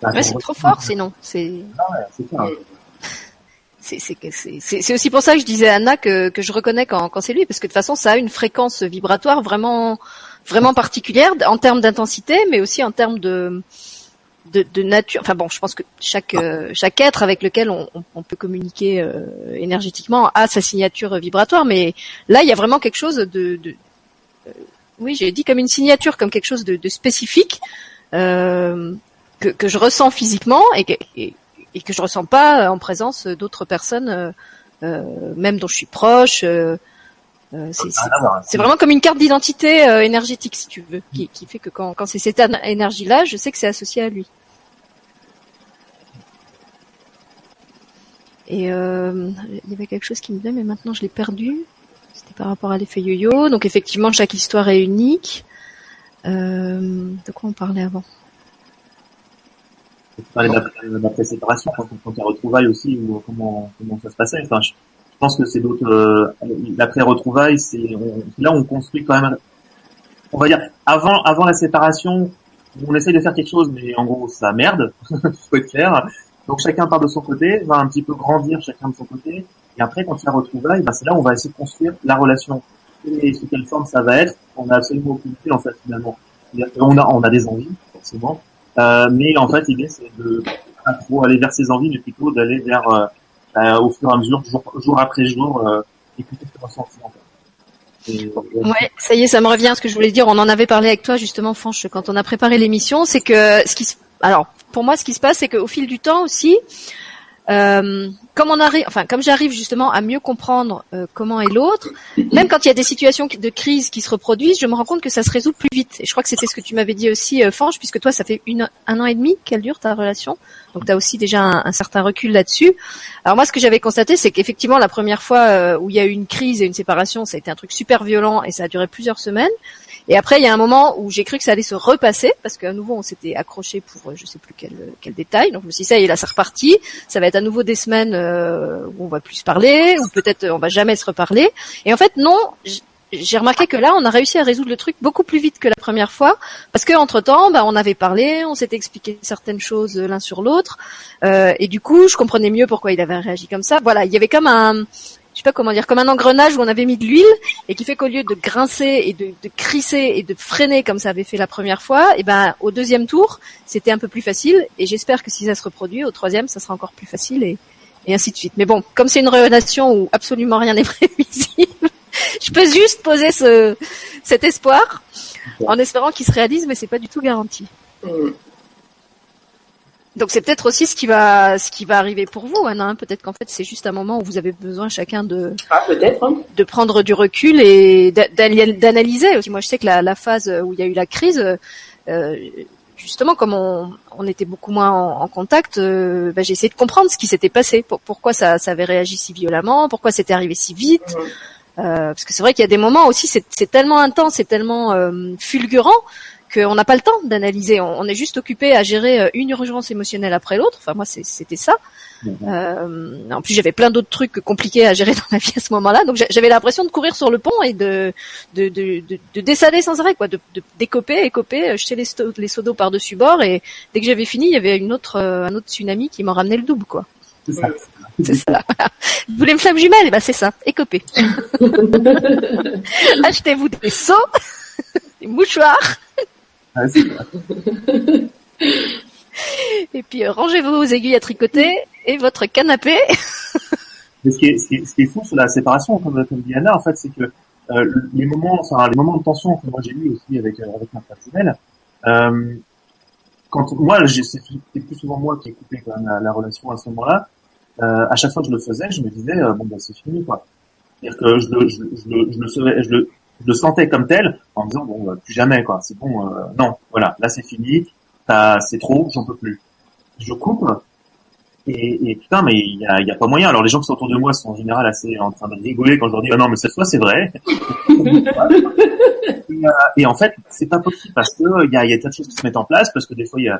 Bah, c'est trop fort, sinon. C'est. Ah <laughs> c'est c'est aussi pour ça que je disais à Anna que, que je reconnais quand, quand c'est lui, parce que de toute façon, ça a une fréquence vibratoire vraiment, vraiment particulière en termes d'intensité, mais aussi en termes de, de, de, nature. Enfin bon, je pense que chaque, euh, chaque être avec lequel on, on, peut communiquer euh, énergétiquement a sa signature vibratoire, mais là, il y a vraiment quelque chose de, de oui, j'ai dit comme une signature, comme quelque chose de, de spécifique euh, que, que, je ressens physiquement et que, et, que je ressens pas en présence d'autres personnes, euh, euh même dont je suis proche. Euh c'est vraiment comme une carte d'identité énergétique, si tu veux, qui, qui fait que quand, quand c'est cette énergie-là, je sais que c'est associé à lui. Et euh, il y avait quelque chose qui me venait, mais maintenant je l'ai perdu par rapport à l'effet yo-yo. Donc effectivement, chaque histoire est unique. Euh, de quoi on parlait avant? Tu parlais d'après-séparation, quand on compte retrouvailles aussi, ou comment, comment ça se passait. Enfin, je, pense que c'est d'autres... Euh, L'après-retrouvailles, c'est là on construit quand même... On va dire, avant, avant la séparation, on essaye de faire quelque chose, mais en gros, ça merde, <laughs> faut être clair. Donc chacun part de son côté, va un petit peu grandir chacun de son côté, et après, quand il y a retrouvailles, bah, c'est là où on va essayer de construire la relation. Et sous quelle forme ça va être, on a absolument aucune idée, en fait, finalement. On a, on a des envies, forcément. Euh, mais en fait, l'idée, c'est de pas trop aller vers ses envies, mais plutôt d'aller vers, euh, bah, au fur et à mesure, jour, jour après jour, euh, écouter ses ressentis. En fait. Ouais, ça y est, ça me revient. Ce que je voulais dire, on en avait parlé avec toi justement, Franche, quand on a préparé l'émission, c'est que ce qui, se... alors pour moi, ce qui se passe, c'est qu'au fil du temps aussi, euh, comme on arrive, enfin comme j'arrive justement à mieux comprendre euh, comment est l'autre, même quand il y a des situations de crise qui se reproduisent, je me rends compte que ça se résout plus vite. Et je crois que c'était ce que tu m'avais dit aussi, euh, Fange, puisque toi ça fait une, un an et demi qu'elle dure ta relation, donc tu as aussi déjà un, un, certain recul là-dessus. Alors moi ce que j'avais constaté, c'est qu'effectivement la première fois euh, où il y a eu une crise et une séparation, ça a été un truc super violent et ça a duré plusieurs semaines. Et après, il y a un moment où j'ai cru que ça allait se repasser parce qu'à nouveau, on s'était accroché pour euh, je sais plus quel, quel détail. Donc je me suis dit ça y est, là, c'est reparti. Ça va être à nouveau des semaines euh, où on va plus se parler, ou peut-être on va jamais se reparler. Et en fait, non. J'ai remarqué que là, on a réussi à résoudre le truc beaucoup plus vite que la première fois, parce que entre temps, bah, on avait parlé, on s'était expliqué certaines choses l'un sur l'autre, euh, et du coup, je comprenais mieux pourquoi il avait réagi comme ça. Voilà, il y avait comme un, je sais pas comment dire, comme un engrenage où on avait mis de l'huile et qui fait qu'au lieu de grincer et de, de, crisser et de freiner comme ça avait fait la première fois, et ben au deuxième tour c'était un peu plus facile et j'espère que si ça se reproduit au troisième ça sera encore plus facile et, et ainsi de suite. Mais bon, comme c'est une relation où absolument rien n'est <laughs> prévisible, je peux juste poser ce, cet espoir en espérant qu'il se réalise, mais c'est pas du tout garanti. Mmh. Donc c'est peut-être aussi ce qui va ce qui va arriver pour vous, Anna. Hein. Peut-être qu'en fait c'est juste un moment où vous avez besoin chacun de ah, peut-être hein. de prendre du recul et d'analyser. Moi je sais que la, la, phase où il y a eu la crise, euh, justement comme on, on, était beaucoup moins en, en contact, euh, bah, j'ai essayé de comprendre ce qui s'était passé, pour, pourquoi ça, ça, avait réagi si violemment, pourquoi c'était arrivé si vite. Mmh. Euh, parce que c'est vrai qu'il y a des moments aussi, c'est tellement intense, c'est tellement euh, fulgurant qu'on n'a pas le temps d'analyser. On, est juste occupé à gérer euh, une urgence émotionnelle après l'autre. Enfin, moi, c'était ça. Mhm. Euh, en plus, j'avais plein d'autres trucs compliqués à gérer dans ma vie à ce moment-là. Donc, j'avais l'impression de courir sur le pont et de de, de, de, de dessaler sans arrêt, quoi, de, de décoper, écoper, euh, jeter les, les seaux d'eau par-dessus bord. Et dès que j'avais fini, il y avait une autre, euh, un autre tsunami qui m'en ramenait le double, quoi. C'est ça. <laughs> <laughs> Vous voulez une flamme jumelle? Bah, c'est ça. Écoper. <laughs> Achetez-vous des seaux, des mouchoirs. <laughs> et puis euh, rangez vos aiguilles à tricoter et votre canapé. <laughs> Mais ce qui est, ce qui est, ce qui est fou sur la séparation, comme, comme dit Anna, en fait, c'est que euh, les moments, enfin les moments de tension que moi j'ai eu aussi avec euh, avec ma femme jumelle, euh, quand moi, c'était plus souvent moi qui ai coupé quand même la, la relation à ce moment-là. Euh, à chaque fois que je le faisais, je me disais bon ben c'est fini quoi. C'est-à-dire que je le, je, je, le, je le, je le, le sentais comme tel en disant bon bah, plus jamais quoi. C'est bon euh, non voilà là c'est fini. C'est trop j'en peux plus. Je coupe. Et, et putain mais il y a, y a pas moyen. Alors les gens qui sont autour de moi sont en général assez en train de rigoler quand je leur dis ah non mais cette fois c'est vrai. <laughs> Et, euh, et, en fait c'est pas possible parce que il y a, y a tas de choses qui se mettent en place parce que des fois il y a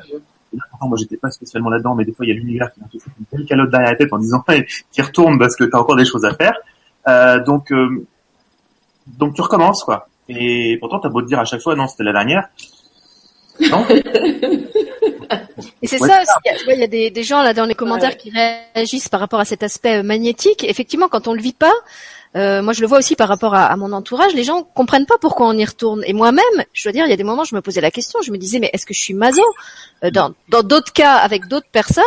moi j'étais pas spécialement là-dedans mais des fois il y a l'univers qui m'a fait une belle calotte derrière la tête en disant <laughs> hey, qui retourne parce que t'as encore des choses à faire. Euh, donc euh, donc tu recommences quoi. Et pourtant t'as beau te dire à chaque fois non c'était la dernière. Non. <laughs> Et c'est ça, il y a, des, des, gens là dans les commentaires qui réagissent par rapport à cet aspect euh, magnétique. Effectivement, quand on le vit pas, euh, moi je le vois aussi par rapport à, à, mon entourage, les gens comprennent pas pourquoi on y retourne. Et moi-même, je dois dire, il y a des moments, je me posais la question, je me disais, mais est-ce que je suis maso? Euh, Dans d'autres cas, avec d'autres personnes,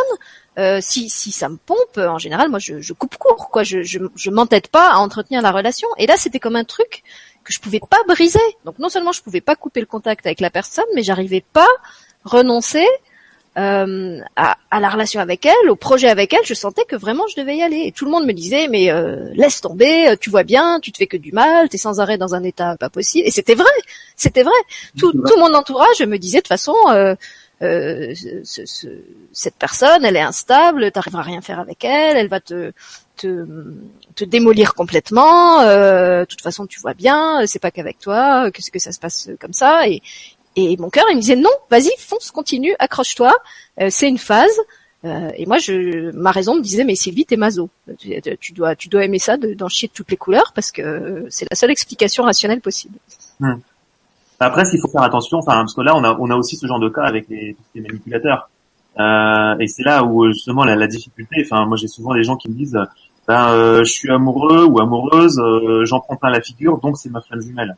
euh, si, si ça me pompe, en général, moi, je, je coupe court, quoi. Je, je, je m'entête pas à entretenir la relation. Et là, c'était comme un truc que je pouvais pas briser. Donc, non seulement je pouvais pas couper le contact avec la personne, mais j'arrivais pas renoncer euh, à, à, la relation avec elle, au projet avec elle. Je sentais que vraiment je devais y aller. Et tout le monde me disait, mais euh, laisse tomber, tu vois bien, tu te fais que du mal, t'es sans arrêt dans un état pas possible. Et c'était vrai, c'était vrai. Tout, tout mon entourage me disait de toute façon. Euh, euh, ce, ce, cette personne, elle est instable, t'arriveras à rien faire avec elle, elle va te te, te démolir complètement. Euh, de toute façon, tu vois bien, c'est pas qu'avec toi, que, que ça se passe comme ça. Et, et mon cœur, il me disait non, vas-y, fonce, continue, accroche-toi, euh, c'est une phase. Euh, et moi, je, ma raison me disait mais Sylvie, t'es maso. Tu, tu, dois, tu dois aimer ça, d'en chier de toutes les couleurs parce que c'est la seule explication rationnelle possible. Hmm. Après, s'il faut faire attention, enfin, parce que là, on a, on a aussi ce genre de cas avec les, les manipulateurs. Euh, et c'est là où justement la, la difficulté. Enfin, moi, j'ai souvent des gens qui me disent, ben, euh, je suis amoureux ou amoureuse, euh, j'en prends plein la figure, donc c'est ma flamme jumelle.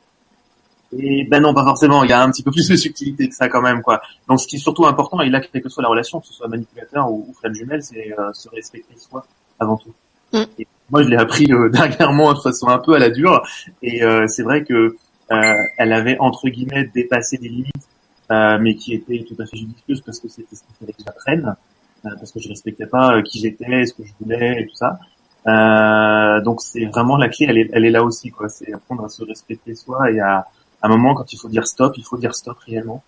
Et ben non, pas forcément. Il y a un petit peu plus de subtilité que ça quand même, quoi. Donc, ce qui est surtout important, et là, quelle que soit la relation, que ce soit manipulateur ou, ou flamme jumelle, c'est euh, se respecter soi avant tout. Mm. Et moi, je l'ai appris euh, <laughs> dernièrement de façon un peu à la dure. Et euh, c'est vrai que elle avait entre guillemets dépassé des limites, mais qui étaient tout à fait judicieuses parce que c'était ce qu'il fallait que j'apprenne, parce que je respectais pas qui j'étais, ce que je voulais et tout ça. donc c'est vraiment la clé, elle est, là aussi, quoi. C'est apprendre à se respecter soi et à, un moment quand il faut dire stop, il faut dire stop réellement.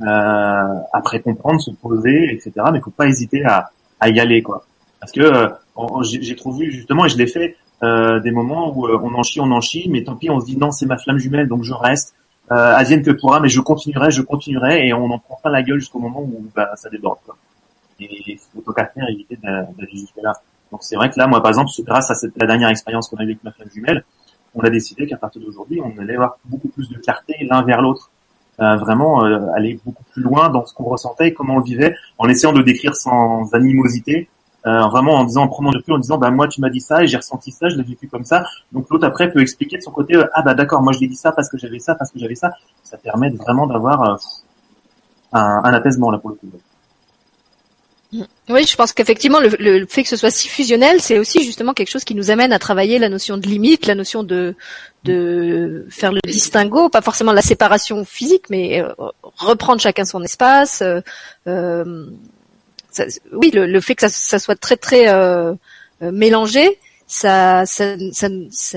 après comprendre, se poser, etc. Mais faut pas hésiter à, y aller, quoi. Parce que euh, j'ai trop vu justement et je l'ai fait euh, des moments où euh, on en chie, on en chie, mais tant pis, on se dit non, c'est ma flamme jumelle, donc je reste. Euh, Asienne que pourra, mais je continuerai, je continuerai, et on en prend pas la gueule jusqu'au moment où bah, ça déborde. Quoi. Et faut qu'à faire éviter d'aller jusque là. Donc c'est vrai que là, moi par exemple, grâce à cette, la dernière expérience qu'on a eue avec ma flamme jumelle, on a décidé qu'à partir d'aujourd'hui, on allait avoir beaucoup plus de clarté l'un vers l'autre. Euh, vraiment euh, aller beaucoup plus loin dans ce qu'on ressentait et comment on vivait, en essayant de décrire sans animosité, euh, vraiment en disant, en prenant du recul, en disant, bah moi tu m'as dit ça et j'ai ressenti ça, je l'ai vécu comme ça. Donc l'autre après peut expliquer de son côté, euh, ah bah d'accord, moi je l'ai dit ça parce que j'avais ça, parce que j'avais ça. Ça permet vraiment d'avoir euh, un, un, apaisement là pour le coup. Oui, je pense qu'effectivement le, le, fait que ce soit si fusionnel, c'est aussi justement quelque chose qui nous amène à travailler la notion de limite, la notion de de faire le distinguo, pas forcément la séparation physique, mais reprendre chacun son espace. Euh, oui, le, fait que ça, ça, soit très très euh, euh, mélangé, ça, ça, ça,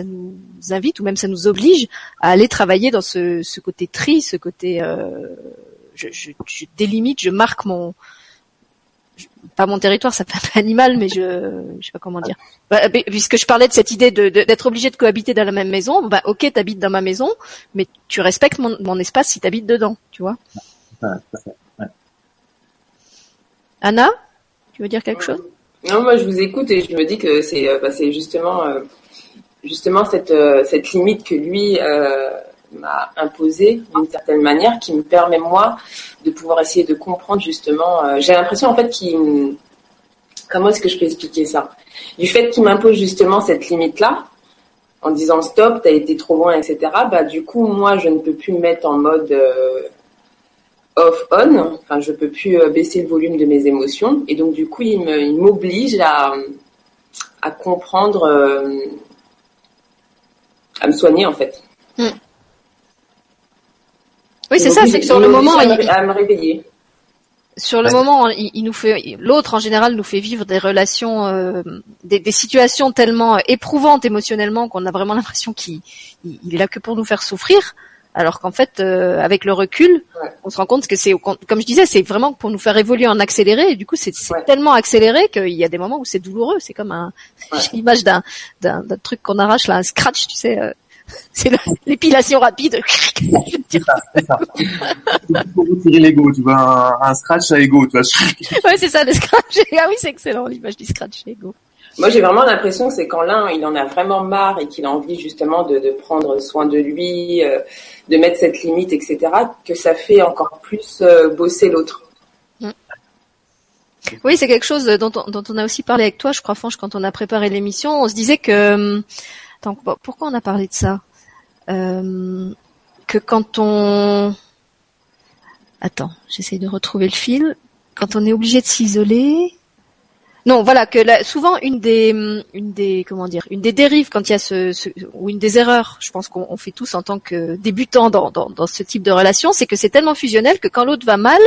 nous invite ou même ça nous oblige à aller travailler dans ce, ce côté tri, ce côté euh, je, je, je, délimite, je marque mon pas mon territoire, ça fait un animal, mais je je sais pas comment dire. Bah, puisque je parlais de cette idée de, d'être obligé de cohabiter dans la même maison, bah ok, t'habites dans ma maison, mais tu respectes mon, mon espace si t'habites dedans, tu vois. Anna, tu veux dire quelque chose? Non, moi je vous écoute et je me dis que c'est euh, bah, justement euh, justement cette euh, cette limite que lui m'a imposée d'une certaine manière qui me permet moi de pouvoir essayer de comprendre justement. J'ai l'impression en fait qu'il comment est-ce que je peux expliquer ça? Du fait qu'il m'impose justement cette limite là en disant stop, t'as été trop loin, etc. Bah du coup moi je ne peux plus me mettre en mode off-on, enfin je peux plus euh, baisser le volume de mes émotions et donc du coup il m'oblige à, à comprendre, euh, à me soigner en fait. Hmm. Oui c'est ça, c'est que sur le moment à, me réveiller. Sur le moment, il, nous fait, l'autre en général nous fait vivre des relations, euh, des, des, situations tellement éprouvantes émotionnellement qu'on a vraiment l'impression qu'il il est là que pour nous faire souffrir. Alors qu'en fait, euh, avec le recul, on se rend compte que c'est, comme je disais, c'est vraiment pour nous faire évoluer en accéléré. Et du coup, c'est tellement accéléré qu'il y a des moments où c'est douloureux. C'est comme un, <laughs> l'image d'un, d'un, truc qu'on arrache là, un scratch, tu sais. Euh, <laughs> c'est l'épilation rapide. <laughs> c'est ça, c'est ça. pour tirer l'ego, tu vois, un, scratch à ego, tu vois. ouais, c'est ça, le scratch. Ah oui, c'est excellent, l'image du scratch à ego. Moi, j'ai vraiment l'impression que c'est quand l'un, il en a vraiment marre et qu'il a envie justement de, prendre soin de lui, euh, de mettre cette limite, etc., que ça fait encore plus euh, bosser l'autre. Mm. Oui, c'est quelque chose dont on, a aussi parlé avec toi, je crois, Franche, quand on a préparé l'émission. On se disait que... Euh, pourquoi on a parlé de ça? Que quand on... Attends, j'essaie de retrouver le fil. Quand on est obligé de s'isoler, non, voilà que souvent une des, une des, comment dire, une des dérives quand il y a ce, ou une des erreurs, je pense qu'on fait tous en tant que débutants dans, dans, ce type de relation, c'est que c'est tellement fusionnel que quand l'autre va mal,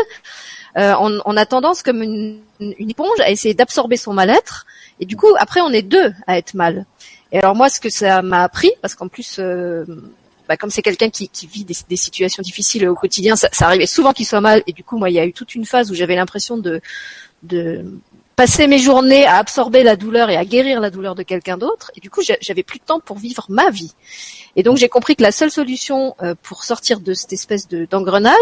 euh, on, a tendance comme une, une éponge à essayer d'absorber son mal-être, et du coup après on est deux à être mal. Et alors moi, ce que ça m'a appris, parce qu'en plus, euh, bah, comme c'est quelqu'un qui, qui, vit des, des, situations difficiles au quotidien, ça, ça arrivait souvent qu'il soit mal, et du coup moi il y a eu toute une phase où j'avais l'impression de de passer mes journées à absorber la douleur et à guérir la douleur de quelqu'un d'autre. Et du coup, j'avais plus de temps pour vivre ma vie. Et donc, j'ai compris que la seule solution euh, pour sortir de cette espèce de d'engrenage,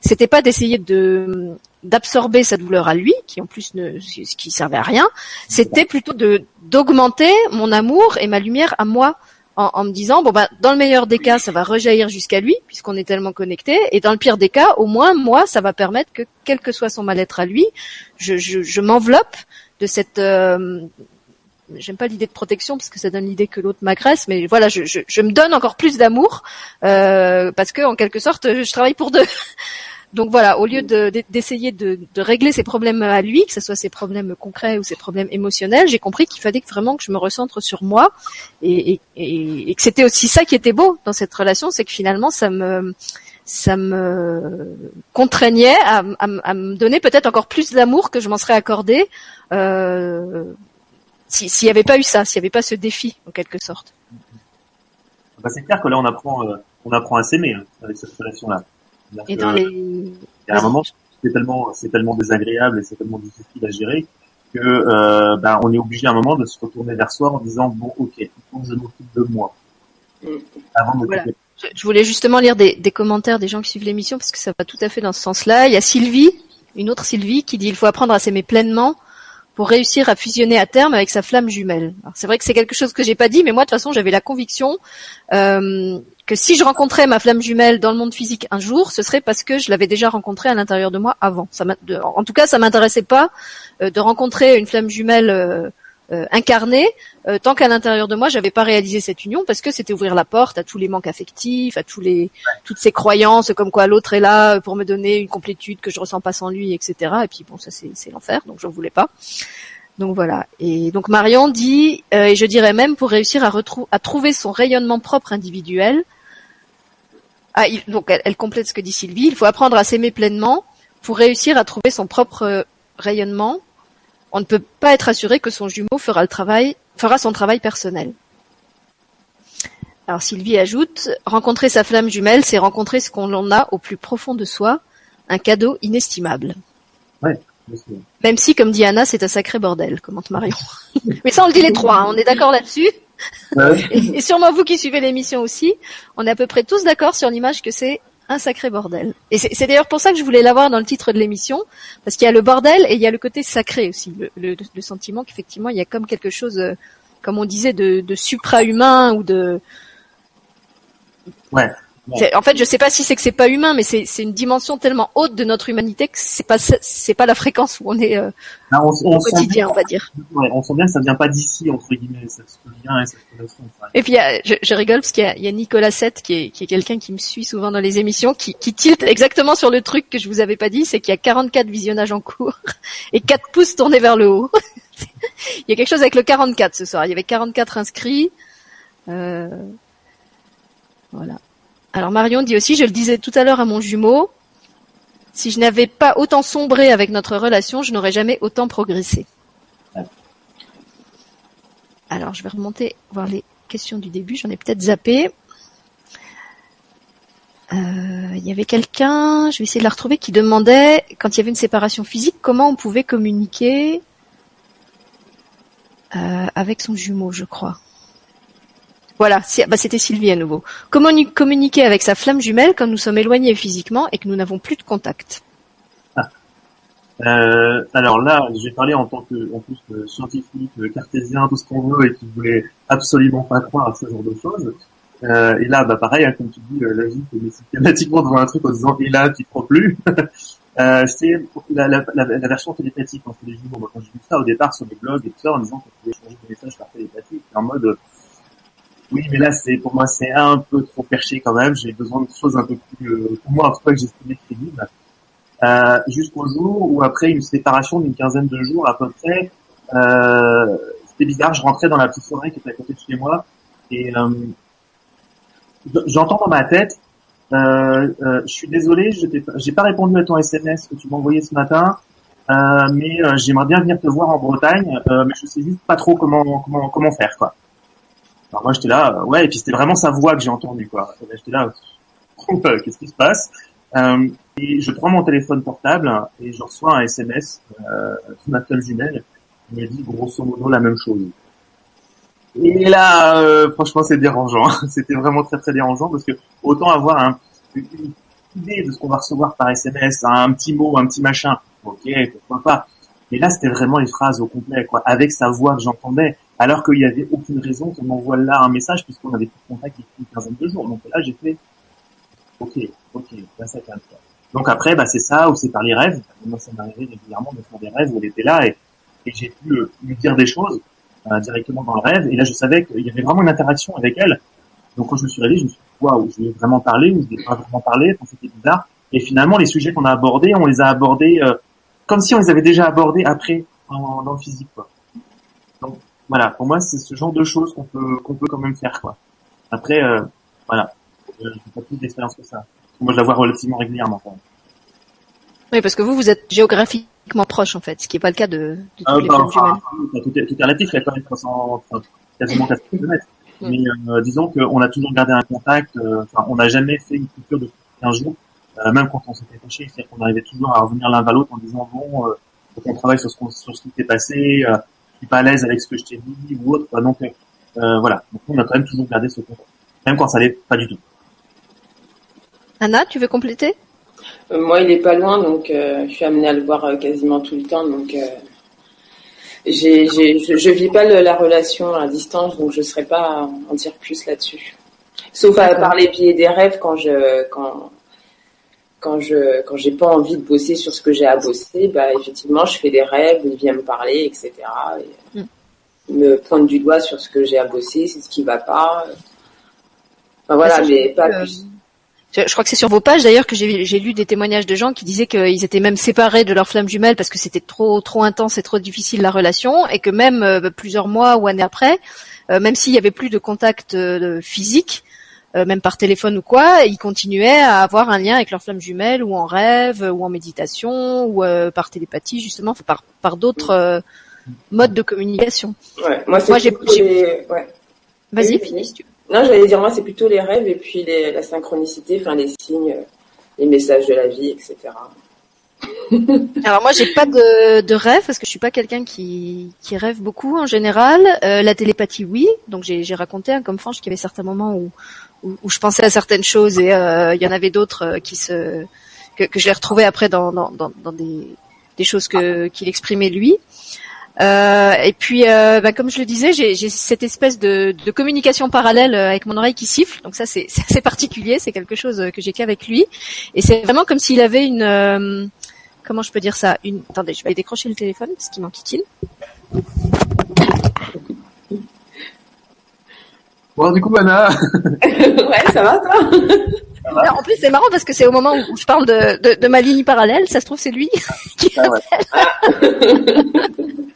c'était pas d'essayer de d'absorber sa douleur à lui, qui en plus ne qui servait à rien. C'était plutôt de d'augmenter mon amour et ma lumière à moi en, me disant bon bah dans le meilleur des cas ça va rejaillir jusqu'à lui puisqu'on est tellement connecté et dans le pire des cas au moins moi ça va permettre que quel que soit son mal-être à lui je, je, je m'enveloppe de cette euh, j'aime pas l'idée de protection parce que ça donne l'idée que l'autre m'agresse mais voilà je, je, je, me donne encore plus d'amour euh, parce que en quelque sorte je travaille pour deux <laughs> donc voilà, au lieu d'essayer de, de, régler ses problèmes à lui, que ce soit ses problèmes concrets ou ses problèmes émotionnels, j'ai compris qu'il fallait vraiment que je me recentre sur moi et, et, et que c'était aussi ça qui était beau dans cette relation, c'est que finalement ça me ça me contraignait à, à, me donner peut-être encore plus d'amour que je m'en serais accordé euh, s'il n'y avait pas eu ça, s'il n'y avait pas ce défi en quelque sorte. Bah, c'est clair que là on apprend, euh, on apprend à s'aimer hein, avec cette relation-là. Et dans les... Il y a un moment, c'est tellement, c'est tellement désagréable et c'est tellement difficile à gérer que euh, ben, on est obligé à un moment de se retourner vers soi en disant bon ok, il faut que je m'occupe de moi. Mm. Avant de voilà. Je voulais justement lire des, commentaires des gens qui suivent l'émission parce que ça va tout à fait dans ce sens-là. Il y a Sylvie, une autre Sylvie, qui dit il faut apprendre à s'aimer pleinement pour réussir à fusionner à terme avec sa flamme jumelle. C'est vrai que c'est quelque chose que j'ai pas dit, mais moi de toute façon j'avais la conviction euh, que si je rencontrais ma flamme jumelle dans le monde physique un jour, ce serait parce que je l'avais déjà rencontrée à l'intérieur de moi avant. En tout cas, ça m'intéressait pas euh, de rencontrer une flamme jumelle euh, euh, incarné euh, tant qu'à l'intérieur de moi j'avais pas réalisé cette union parce que c'était ouvrir la porte à tous les manques affectifs, à tous les toutes ces croyances comme quoi l'autre est là pour me donner une complétude que je ressens pas sans lui, etc. Et puis bon ça c'est l'enfer donc je voulais pas. Donc voilà. Et donc Marion dit euh, et je dirais même pour réussir à, à trouver son rayonnement propre individuel. Ah, donc elle, elle complète ce que dit Sylvie. Il faut apprendre à s'aimer pleinement pour réussir à trouver son propre rayonnement on ne peut pas être assuré que son jumeau fera le travail, fera son travail personnel. Alors Sylvie ajoute, rencontrer sa flamme jumelle, c'est rencontrer ce qu'on en a au plus profond de soi, un cadeau inestimable. Ouais, Même si, comme dit Anna, c'est un sacré bordel, commente Marion. <laughs> Mais ça, on le dit les trois, hein, on est d'accord là-dessus. et, sûrement vous qui suivez l'émission aussi, on est à peu près tous d'accord sur l'image que c'est un sacré bordel. Et c'est d'ailleurs pour ça que je voulais l'avoir dans le titre de l'émission, parce qu'il y a le bordel et il y a le côté sacré aussi, le, sentiment qu'effectivement il y a comme quelque chose, euh, comme on disait, de, de supra-humain ou de... Ouais. En fait, je sais pas si c'est que c'est pas humain, mais c'est une dimension tellement haute de notre humanité que c'est pas c'est pas la fréquence où on est euh, ah, au quotidien, on va dire. Ouais, on sent bien que ça vient pas d'ici entre guillemets, ça se vient et ça Et puis je, je, rigole parce qu'il y a, y a, Nicolas 7 qui est, qui est quelqu'un qui me suit souvent dans les émissions, qui, qui tilte exactement sur le truc que je vous avais pas dit, c'est qu'il y a 44 visionnages en cours <laughs> et 4 pouces tournés vers le haut. <laughs> il y a quelque chose avec le 44 ce soir. Il y avait 44 inscrits. Euh, voilà. Alors Marion dit aussi, je le disais tout à l'heure à mon jumeau, si je n'avais pas autant sombré avec notre relation, je n'aurais jamais autant progressé. Alors je vais remonter voir les questions du début, j'en ai peut-être zappé. Euh, il y avait quelqu'un, je vais essayer de la retrouver, qui demandait, quand il y avait une séparation physique, comment on pouvait communiquer euh, avec son jumeau, je crois. Voilà, bah, c'était Sylvie à nouveau. Comment communiquer avec sa flamme jumelle quand nous sommes éloignés physiquement et que nous n'avons plus de contact ah. euh, Alors là, j'ai parlé en tant que, en plus que scientifique, cartésien, tout ce qu'on veut, et qui voulait absolument pas croire à ce genre de choses. Euh, et là, bah pareil, hein, comme tu dis, euh, la vie systématiquement devant un truc en disant et là, tu crois plus. <laughs> euh, c'est la, version télépathique quand les jumeaux. quand j'ai vu ça au départ sur les blogs et tout ça, en disant qu'on pouvait changer des messages par télépathie, en mode oui, mais là, c'est pour moi, c'est un peu trop perché quand même. J'ai besoin de choses un peu plus, euh, pour moi en tout cas, que j'estimais crédibles. Euh, jusqu'au jour où après une séparation d'une quinzaine de jours à peu près, euh, c'était bizarre. Je rentrais dans la petite forêt qui était à côté de chez moi et euh, j'entends dans ma tête. Euh, euh, je suis désolé, j'ai pas répondu à ton SMS que tu m'as envoyé ce matin, mais j'aimerais bien venir te voir en Bretagne, mais je sais juste pas trop comment comment comment faire quoi. Alors moi j'étais là, euh, ouais, et puis c'était vraiment sa voix que j'ai entendue quoi. J'étais là, <laughs> euh, qu'est-ce qui se passe? Euh, Et je prends mon téléphone portable et je reçois un SMS euh, de ma seule jumelle qui me dit grosso modo la même chose. Et là, euh, franchement, c'est dérangeant. <laughs> C'était vraiment très très dérangeant parce que autant avoir un, une idée de ce qu'on va recevoir par SMS, un petit mot, un petit machin, ok, pourquoi pas. Mais là, c'était vraiment une phrase au complet, quoi, avec sa voix que j'entendais alors qu'il n'y avait aucune raison qu'on m'envoie là un message puisqu'on avait plus de contact depuis une quinzaine de jours. Donc là, j'ai fait, ok, ok, là ça calme. Donc après, bah, c'est ça, ou c'est par les rêves. Moi, ça m'arrivait régulièrement de faire des rêves où elle était là et, j'ai pu euh, lui dire des choses euh, directement dans le rêve. Et là, je savais qu'il y avait vraiment une interaction avec elle. Donc quand je me suis réveillé, je me suis dit, waouh, je lui ai vraiment parlé ou je lui ai pas vraiment parlé. C'était bizarre. Et finalement, les sujets qu'on a abordés, on les a abordés euh, comme si on les avait déjà abordés après en, dans le physique. Quoi. Voilà, pour moi, c'est ce genre de choses qu'on peut qu'on peut quand même faire. Quoi. Après, euh, voilà, euh, j'ai pas plus d'expérience que ça. Moi, je la vois relativement régulièrement. Quand même. Oui, parce que vous, vous êtes géographiquement proche en fait, ce qui n'est pas le cas de, de tous Ah, les bah, flammes enfin, tout, est, tout est relatif, il y a quand même 300, enfin, quasiment 400 km. Mm. Mais euh, disons qu'on a toujours gardé un contact, euh, enfin, on n'a jamais fait une coupure de 15 jours, euh, même quand on s'était fâché, c'est-à-dire qu'on arrivait toujours à revenir l'un vers l'autre en disant bon, euh, faut qu'on travaille sur ce, qu'on- sur ce qui t'est passé, euh, je suis pas à l'aise avec ce que je t'ai dit ou autre. quoi. Donc euh, voilà, donc on a quand même toujours gardé ce contact, même quand ça l'est pas du tout. Anna, tu veux compléter? Euh, Moi, il est pas loin, donc euh, je suis amenée à le voir euh, quasiment tout le temps. Donc, euh, j'ai, j'ai, je, je vis pas le- la relation à distance, donc je serais pas à en dire plus là-dessus. Sauf à par les biais des rêves quand je quand quand je quand j'ai pas envie de bosser sur ce que j'ai à bosser, bah effectivement, je fais des rêves, il vient me parler, etc. Et, Mm. il me pointe du doigt sur ce que j'ai à bosser, c'est ce qui va pas. Enfin, voilà, mais pas euh, plus. Je, je crois que c'est sur vos pages d'ailleurs que j'ai j'ai lu des témoignages de gens qui disaient qu'ils étaient même séparés de leur flamme jumelle parce que c'était trop trop intense et trop difficile la relation et que même euh, plusieurs mois ou années après, euh, même s'il y avait plus de contact euh, physique, euh, même par téléphone ou quoi, ils continuaient à avoir un lien avec leur flamme jumelle ou en rêve euh, ou en méditation ou euh, par télépathie justement, enfin, par par d'autres euh, modes de communication. Ouais, moi, c'est moi, j'ai- les- ouais. Vas-y, Oui, finis si tu. Non, j'allais dire, moi, c'est plutôt les rêves et puis les- la synchronicité, enfin, les signes, les messages de la vie, etc. <laughs> Alors moi j'ai pas de, de rêve parce que je suis pas quelqu'un qui, qui rêve beaucoup en général. Euh, la télépathie oui, donc j'ai j'ai raconté hein, comme Franche qu'il y avait certains moments où, où, où je pensais à certaines choses et euh, il y en avait d'autres euh, qui se que, que je l'ai retrouvé après dans, dans, dans, dans des, des choses que qu'il exprimait lui. Euh, et puis, euh, bah, comme je le disais, j'ai cette espèce de, de communication parallèle euh, avec mon oreille qui siffle. Donc ça, c'est <laughs> assez particulier. C'est quelque chose que j'ai qu'avec lui. Et c'est vraiment comme s'il avait une, euh, comment je peux dire ça? Une. Attendez, je vais décrocher le téléphone parce qu'il m'enquiquine. Bon, du coup, Anna, <laughs> ouais, ça va, toi? Alors, en plus, c'est marrant parce que c'est au moment où je parle de, de, de ma ligne parallèle. Ça se trouve, c'est lui <laughs> qui Ah ouais. <laughs>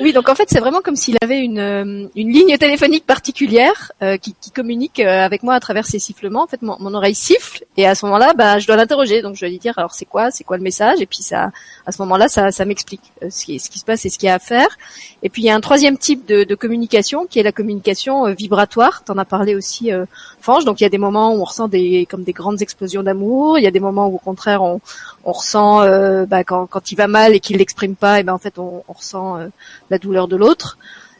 Oui, donc en fait, c'est vraiment comme s'il avait une, euh, une ligne téléphonique particulière euh, qui, qui communique euh, avec moi à travers ses sifflements. En fait, mon, mon oreille siffle et à ce moment-là, bah, je dois l'interroger. Donc, je dois lui dire alors c'est quoi, c'est quoi le message? Et puis ça, à ce moment-là, ça, ça m'explique euh, ce, qui, ce qui se passe et ce qu'il y a à faire. Et puis il y a un troisième type de, de communication qui est la communication vibratoire. T'en as parlé aussi, euh, Fange. Donc il y a des moments où on ressent des comme des grandes explosions d'amour. Il y a des moments où au contraire on, on ressent euh, bah, quand, quand il va mal et qu'il l'exprime pas, et ben en fait on, on ressent euh, la douleur de l'autre.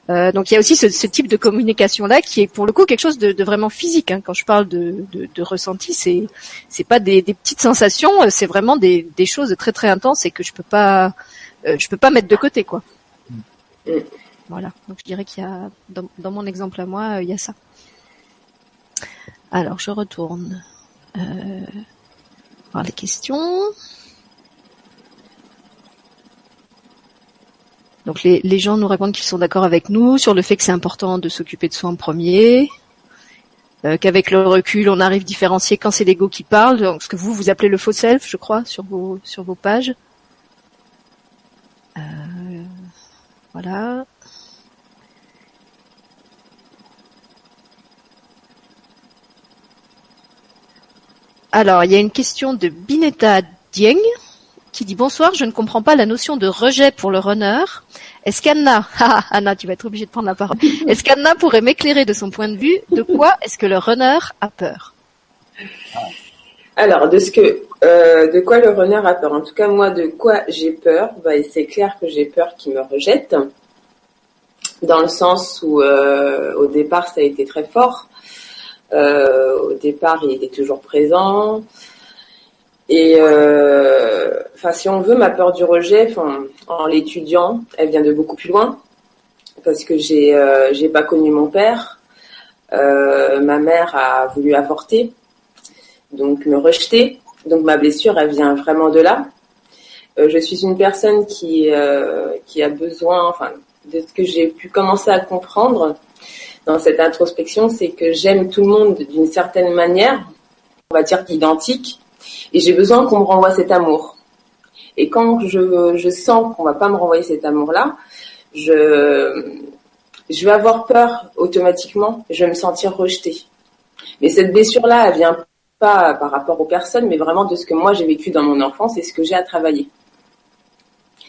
Euh, donc il y a aussi ce, ce type de communication là qui est pour le coup quelque chose de, de vraiment physique. hein. Quand je parle de, de, de ressenti, c'est c'est pas des, des petites sensations, c'est vraiment des, des choses très très intenses et que je peux pas euh, je peux pas mettre de côté quoi. Mm. Voilà. Donc je dirais qu'il y a dans, dans mon exemple à moi, il y a ça. Alors je retourne euh, voir les questions. Donc les, les gens nous répondent qu'ils sont d'accord avec nous sur le fait que c'est important de s'occuper de soi en premier, euh, qu'avec le recul on arrive à différencier quand c'est l'ego qui parle, donc ce que vous vous appelez le faux self, je crois, sur vos sur vos pages. Euh, voilà. Alors, il y a une question de Bineta Dieng qui dit bonsoir, je ne comprends pas la notion de rejet pour le runner. Est-ce qu'Anna, <laughs> ah, Anna, tu vas être obligée de prendre la parole. Est-ce qu'Anna pourrait m'éclairer de son point de vue de quoi est-ce que le runner a peur? Alors, de ce que, euh, de quoi le runner a peur En tout cas, moi, de quoi j'ai peur bah, C'est clair que j'ai peur qu'il me rejette, dans le sens où, euh, au départ, ça a été très fort. Euh, au départ, il était toujours présent. Et euh, enfin, si on veut, ma peur du rejet, en l'étudiant, elle vient de beaucoup plus loin, parce que j'ai euh, j'ai pas connu mon père. Euh, ma mère a voulu avorter, donc me rejeter. Donc ma blessure, elle vient vraiment de là. Euh, je suis une personne qui euh, qui a besoin, enfin, de ce que j'ai pu commencer à comprendre dans cette introspection, c'est que j'aime tout le monde d'une certaine manière, on va dire identique, Et j'ai besoin qu'on me renvoie cet amour. Et quand je, je sens qu'on va pas me renvoyer cet amour-là, je, je vais avoir peur automatiquement. Je vais me sentir rejetée. Mais cette blessure-là, elle vient pas par rapport aux personnes, mais vraiment de ce que moi j'ai vécu dans mon enfance et ce que j'ai à travailler.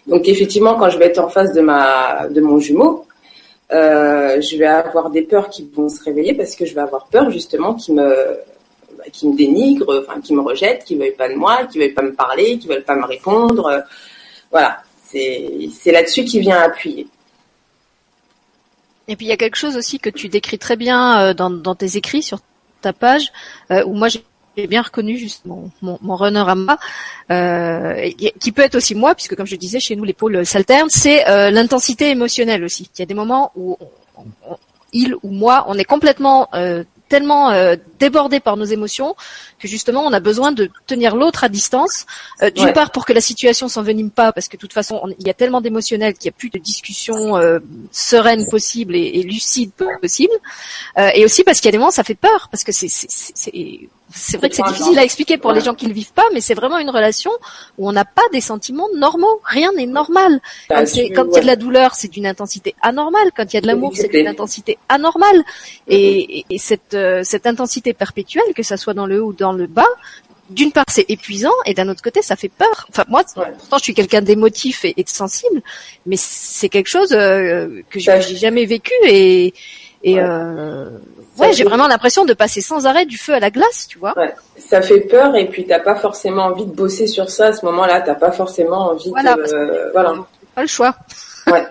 Donc effectivement, quand je vais être en face de ma de mon jumeau, euh, je vais avoir des peurs qui vont se réveiller parce que je vais avoir peur justement qu'il me bah, qui me dénigre, enfin qui me rejette, qui veuille pas de moi, qui veuille pas me parler, qui veuille pas me répondre. Voilà, c'est c'est là-dessus qu'il vient appuyer. Et puis il y a quelque chose aussi que tu décris très bien euh, dans, dans tes écrits sur ta page, euh, où moi j'ai bien reconnu juste mon, mon, runner à moi, euh, qui peut être aussi moi, puisque comme je disais, chez nous les pôles s'alternent, c'est euh, l'intensité émotionnelle aussi. Il y a des moments où il ou moi, on est complètement euh, tellement euh, débordé par nos émotions que justement on a besoin de tenir l'autre à distance. Euh, d'une part pour que la situation s'envenime pas, parce que de toute façon il y a tellement d'émotionnel qu'il n'y a plus de discussion euh, sereine possible et, et lucide possible. et aussi parce qu'il y a des moments ça fait peur, parce que c'est c'est vrai que c'est difficile à expliquer pour les gens qui ne le vivent pas, mais c'est vraiment une relation où on n'a pas des sentiments normaux. Rien n'est normal. Bah, quand, il y a de la douleur, c'est d'une intensité anormale. Quand il y a de l'amour, c'est d'une intensité anormale. Et, et cette, euh, cette intensité perpétuelle, que ça soit dans le haut ou dans le bas, d'une part c'est épuisant et d'un autre côté ça fait peur. Enfin moi, pourtant je suis quelqu'un d'émotif et, de sensible, mais c'est quelque chose euh, que j'ai jamais vécu et et euh, ouais, j'ai vraiment l'impression de passer sans arrêt du feu à la glace, tu vois. Ouais. Ça fait peur et puis t'as pas forcément envie de bosser sur ça à ce moment-là. T'as pas forcément envie voilà, de, parce que, voilà. Pas le choix. Ouais.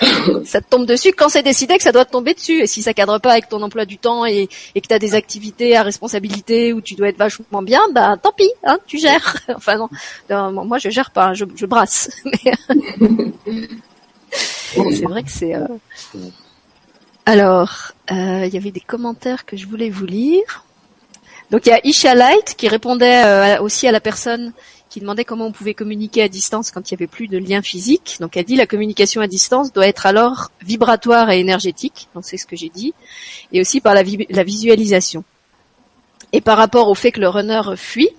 <laughs> ça te tombe dessus quand c'est décidé que ça doit te tomber dessus. Et si ça cadre pas avec ton emploi du temps et, et que tu as des activités à responsabilité où tu dois être vachement bien, bah tant pis, hein, tu gères. <laughs> enfin non, moi je gère pas, je, je brasse. <laughs> c'est vrai que c'est. Euh... Alors, euh, il y avait des commentaires que je voulais vous lire. Donc il y a Isha Light qui répondait euh, aussi à la personne qui demandait comment on pouvait communiquer à distance quand il n'y avait plus de lien physique. Donc elle dit la communication à distance doit être alors vibratoire et énergétique. Donc c'est ce que j'ai dit. Et aussi par la, visualisation. Et par rapport au fait que le runner fuit,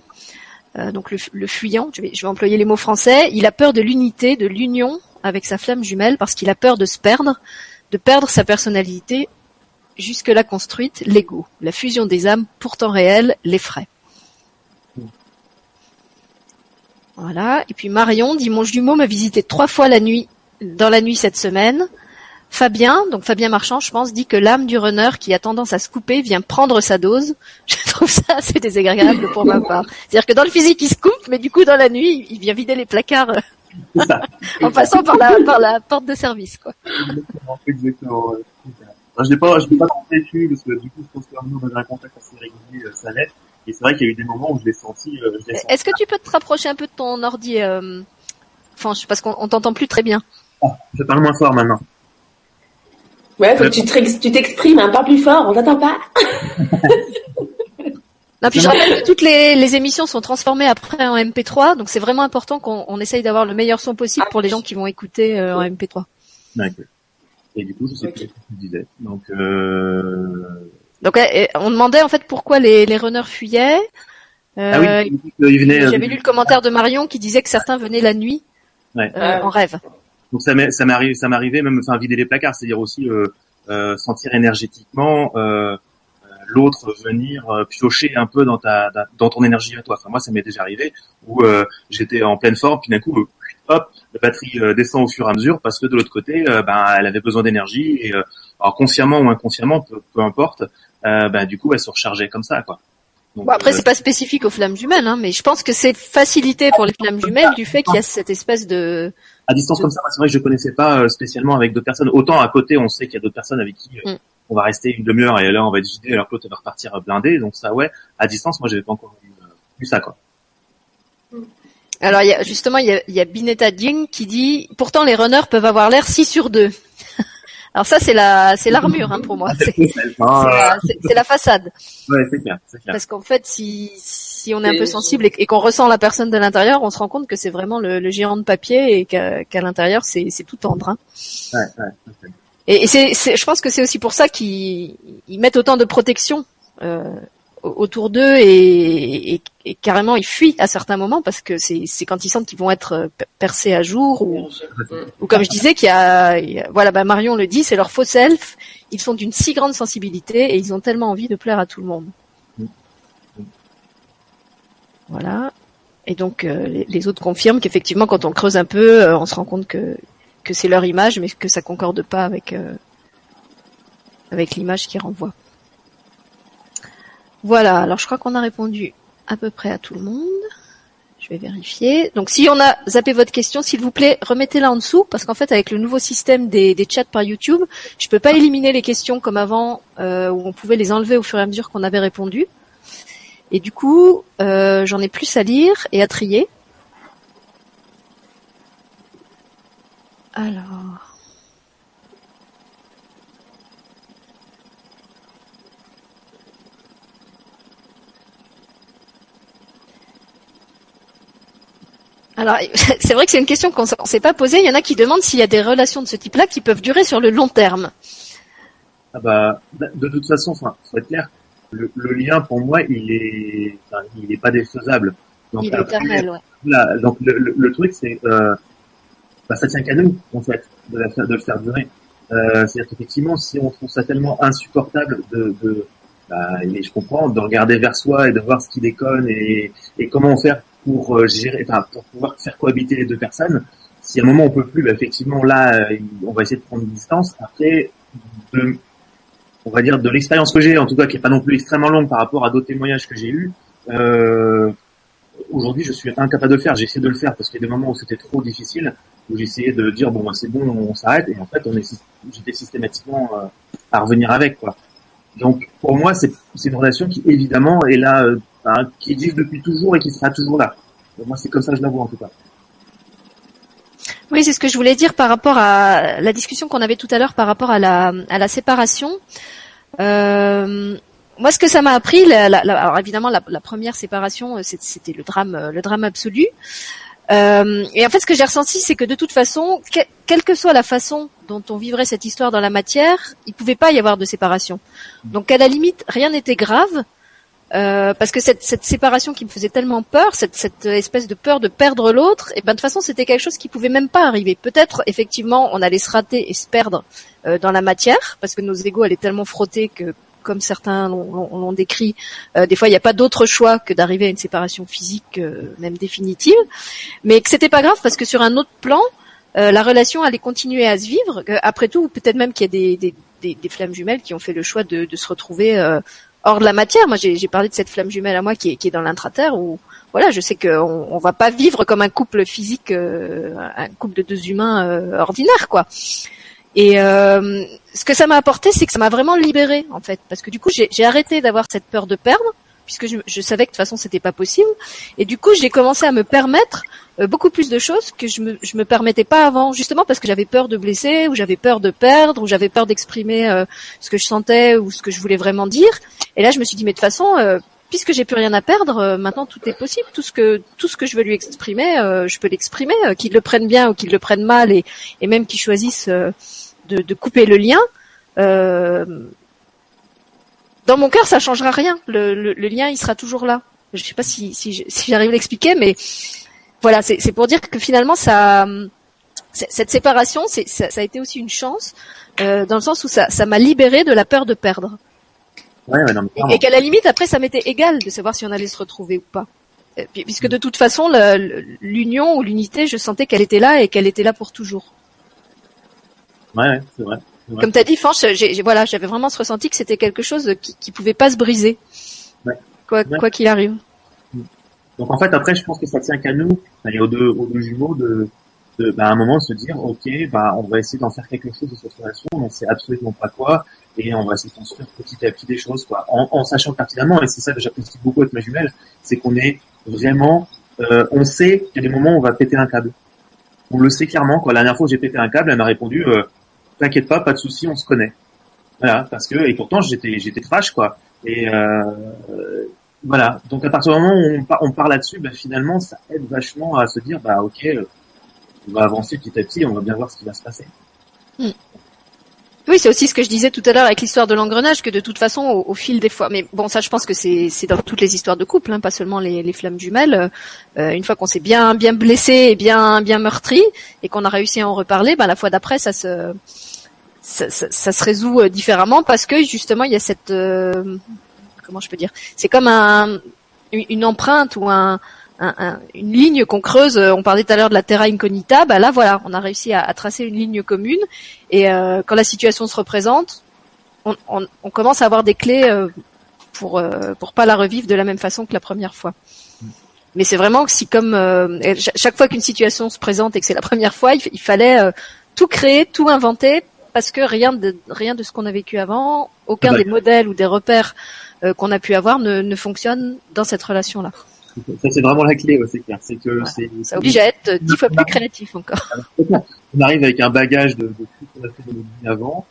euh, donc le, fuyant, je vais, je vais employer les mots français, il a peur de l'unité, de l'union avec sa flamme jumelle parce qu'il a peur de se perdre de perdre sa personnalité jusque-là construite, l'ego, la fusion des âmes pourtant réelles, l'effraie. Voilà. Et puis Marion dit mon jumeau m'a visité trois fois la nuit, dans la nuit cette semaine. Fabien, donc Fabien Marchand, je pense, dit que l'âme du runner qui a tendance à se couper vient prendre sa dose. <laughs> Je trouve ça assez désagréable pour ma part. C'est-à-dire que dans le physique, il se coupe, mais du coup, dans la nuit, il vient vider les placards <laughs> en passant par la, par la porte de service, quoi. Exactement, je l'ai pas, je l'ai pas compté dessus parce que du coup, je pense que nous, on avait un contact assez régulier, euh, ça l'est. Et c'est vrai qu'il y a eu des moments où je l'ai senti, euh, Est-ce que tu peux te rapprocher un peu de ton ordi, euh... enfin, parce qu'on t'entend plus très bien. Ah, je parle moins fort maintenant. Ouais, faut que tu t'exprimes un peu plus fort, on t'entend pas. <laughs> Non, puis je rappelle que toutes les, émissions sont transformées après en MP3, donc c'est vraiment important qu'on essaye d'avoir le meilleur son possible pour les gens qui vont écouter euh, en MP3. D'accord. Et du coup, je sais plus ce que tu disais. Donc, euh... donc on demandait en fait pourquoi les, les runners fuyaient. Euh, ah oui, ils venaient. Euh, j'avais lu le commentaire de Marion qui disait que certains venaient la nuit ouais. en rêve. Donc ça m'est ça m'arrive ça m'arrivait même enfin vider les placards, c'est-à-dire aussi sentir énergétiquement. Euh, l'autre venir euh, piocher un peu dans ta dans ton énergie à toi. Enfin moi ça m'est déjà arrivé où euh, j'étais en pleine forme puis d'un coup euh, hop la batterie descend au fur et à mesure parce que de l'autre côté ben elle avait besoin d'énergie et alors consciemment ou inconsciemment peu, peu importe ben du coup elle se rechargeait comme ça quoi. bon, après, c'est pas spécifique aux flammes jumelles, hein, mais je pense que c'est facilité pour les flammes jumelles du fait qu'il y a cette espèce de. À distance comme ça, c'est vrai que je connaissais pas spécialement avec d'autres personnes. Autant à côté, on sait qu'il y a d'autres personnes avec qui mm on va rester une demi-heure et là on va être alors que l'autre va repartir blindé. Donc ça, ouais, à distance, moi j'avais pas encore vu, euh, ça quoi. Alors il y a, justement il y a, il y a Bineta Ding qui dit pourtant les runners peuvent avoir l'air 6 sur 2. <laughs> Alors ça c'est la c'est l'armure hein, pour moi. <laughs> C'est la, façade. Ouais, c'est clair, clair, Parce qu'en fait si si on est un peu sensible et, qu'on ressent la personne de l'intérieur, on se rend compte que c'est vraiment le, géant de papier et qu'à l'intérieur c'est c'est tout tendre. Hein. Ouais, ouais, et, c'est, je pense que c'est aussi pour ça qu'ils mettent autant de protection euh, autour d'eux et, carrément ils fuient à certains moments parce que c'est quand ils sentent qu'ils vont être percés à jour ou, ou comme je disais qu'il y, a, voilà bah Marion le dit c'est leur faux self ils sont d'une si grande sensibilité et ils ont tellement envie de plaire à tout le monde. Voilà. Et donc euh, les, autres confirment qu'effectivement quand on creuse un peu euh, on se rend compte que que c'est leur image mais que ça concorde pas avec euh, avec l'image qui renvoie voilà, alors je crois qu'on a répondu à peu près à tout le monde. Je vais vérifier. Donc si on a zappé votre question, s'il vous plaît, remettez-la en dessous, parce qu'en fait avec le nouveau système des, chats par YouTube, je peux pas éliminer les questions comme avant, euh, où on pouvait les enlever au fur et à mesure qu'on avait répondu. Et du coup, euh, j'en ai plus à lire et à trier. Alors. Alors, <laughs> c'est vrai que c'est une question qu'on ne s'est pas posée. Il y en a qui demandent s'il y a des relations de ce type-là qui peuvent durer sur le long terme. Ah bah, de toute façon, enfin, faut être clair, le, lien pour moi, il est, il n'est pas défaisable. Donc, il est éternel, ouais. donc le, truc, c'est, euh, bah, ça tient qu'à nous, en fait, de, le faire durer. Euh, C'est-à-dire qu'effectivement, si on trouve ça tellement insupportable de, de bah, je comprends, de regarder vers soi et de voir ce qui déconne et, et comment faire pour euh, gérer, enfin, pour pouvoir faire cohabiter les deux personnes. Si à un moment on peut plus, bah, effectivement là, euh, on va essayer de prendre une distance. Après, de, on va dire de l'expérience que j'ai, en tout cas qui est pas non plus extrêmement longue par rapport à d'autres témoignages que j'ai eus. Euh, Aujourd'hui, je suis incapable de le faire. J'ai essayé de le faire parce qu'il y a des moments où c'était trop difficile, où essayé de dire bon, c'est bon, on s'arrête. Et en fait, on est, j'étais systématiquement euh, à revenir avec quoi. Donc pour moi, c'est une relation qui évidemment est là, euh, qui existe depuis toujours et qui sera toujours là. moi, c'est comme ça que je la vois en tout cas. Oui, c'est ce que je voulais dire par rapport à la discussion qu'on avait tout à l'heure par rapport à la, à la séparation. Euh, moi, ce que ça m'a appris, la, la, alors évidemment, la, la première séparation, euh, c'était le drame, euh, le drame absolu. Euh, et en fait, ce que j'ai ressenti, c'est que de toute façon, quelle que soit la façon dont on vivrait cette histoire dans la matière, il pouvait pas y avoir de séparation. Donc, à la limite, rien n'était grave. Euh, parce que cette, cette, séparation qui me faisait tellement peur, cette, cette espèce de peur de perdre l'autre, et ben de toute façon c'était quelque chose qui pouvait même pas arriver. Peut-être effectivement on allait se rater et se perdre euh, dans la matière, parce que nos égos allaient tellement frotter que comme certains l'ont décrit, euh, des fois il n'y a pas d'autre choix que d'arriver à une séparation physique, euh, même définitive, mais que c'était pas grave parce que sur un autre plan, euh, la relation allait continuer à se vivre. après tout, peut-être même qu'il y a des, des, des, des, flammes jumelles qui ont fait le choix de, de se retrouver hors de la matière. Moi, j'ai parlé de cette flamme jumelle à moi qui est, qui est dans l'intraterre où voilà, je sais qu'on on va pas vivre comme un couple physique, un couple de deux humains euh, ordinaires, quoi. Et euh, ce que ça m'a apporté, c'est que ça m'a vraiment libérée en fait, parce que du coup j'ai arrêté d'avoir cette peur de perdre, puisque je, je savais que de toute façon c'était pas possible, et du coup j'ai commencé à me permettre euh, beaucoup plus de choses que je me je me permettais pas avant, justement parce que j'avais peur de blesser, ou j'avais peur de perdre, ou j'avais peur d'exprimer euh, ce que je sentais ou ce que je voulais vraiment dire. Et là je me suis dit mais de toute façon euh, puisque j'ai plus rien à perdre, maintenant tout est possible. Tout ce que tout ce que je veux lui exprimer, je peux l'exprimer. qu'il le prenne bien ou qu'il le prenne mal, et, et même qu'il choisisse de, couper le lien, euh, dans mon cœur, ça changera rien. Le, lien, il sera toujours là. Je sais pas si, si, j'arrive à l'expliquer, mais voilà, c'est pour dire que finalement, ça, cette séparation, ça, ça, a été aussi une chance, euh, dans le sens où ça m'a libéré de la peur de perdre. et, qu'à la limite, après, ça m'était égal de savoir si on allait se retrouver ou pas. Euh, puisque de toute façon, l'union ou l'unité, je sentais qu'elle était là et qu'elle était là pour toujours. Ouais, c'est vrai. Comme tu as dit, Fanch, j'ai, voilà, j'avais vraiment ce ressenti que c'était quelque chose qui, qui pouvait pas se briser. Ouais. Quoi, quoi qu'il arrive. Donc en fait, après, je pense que ça tient qu'à nous, et aux deux, aux deux jumeaux, de, de bah, à un moment se dire, ok, bah, on va essayer d'en faire quelque chose de cette relation, on sait absolument pas quoi, et on va essayer de construire petit à petit des choses, quoi, en, en sachant pertinemment, et c'est ça que j'apprécie beaucoup avec ma jumelle, c'est qu'on est vraiment, euh, on sait qu'il y a des moments où on va péter un câble. On le sait clairement, quoi. La dernière fois où j'ai pété un câble, elle m'a répondu, euh, t'inquiète pas, pas de souci, on se connaît. Voilà, parce que et pourtant j'étais j'étais trash quoi. Et euh, voilà. Donc à partir du moment où on, on part là-dessus, bah, finalement ça aide vachement à se dire bah ok, on va avancer petit à petit, on va bien voir ce qui va se passer. Hmm. Oui, c'est aussi ce que je disais tout à l'heure avec l'histoire de l'engrenage, que de toute façon, au, fil des fois, mais bon, ça, je pense que c'est dans toutes les histoires de couple, hein, pas seulement les, flammes jumelles. Euh, une fois qu'on s'est bien bien blessé et bien bien meurtri et qu'on a réussi à en reparler, ben la fois d'après, ça se ça, ça, se résout euh, différemment parce que justement, il y a cette euh, comment je peux dire, c'est comme un une empreinte ou un une ligne qu'on creuse. On parlait tout à l'heure de la terra incognita. Bah là, voilà, on a réussi à, tracer une ligne commune. Et euh, quand la situation se représente, on, on, commence à avoir des clés euh, pour euh, pour pas la revivre de la même façon que la première fois. Mais c'est vraiment que si comme euh, chaque fois qu'une situation se présente et que c'est la première fois, il, fallait tout créer, tout inventer parce que rien de rien de ce qu'on a vécu avant, aucun des modèles ou des repères qu'on a pu avoir ne, ne fonctionne dans cette relation-là. Ça, c'est vraiment la clé, c'est clair. C'est que c'est, ça oblige à être dix fois plus créatif encore. <laughs> On arrive avec un bagage de, de tout qu'on a fait de avant.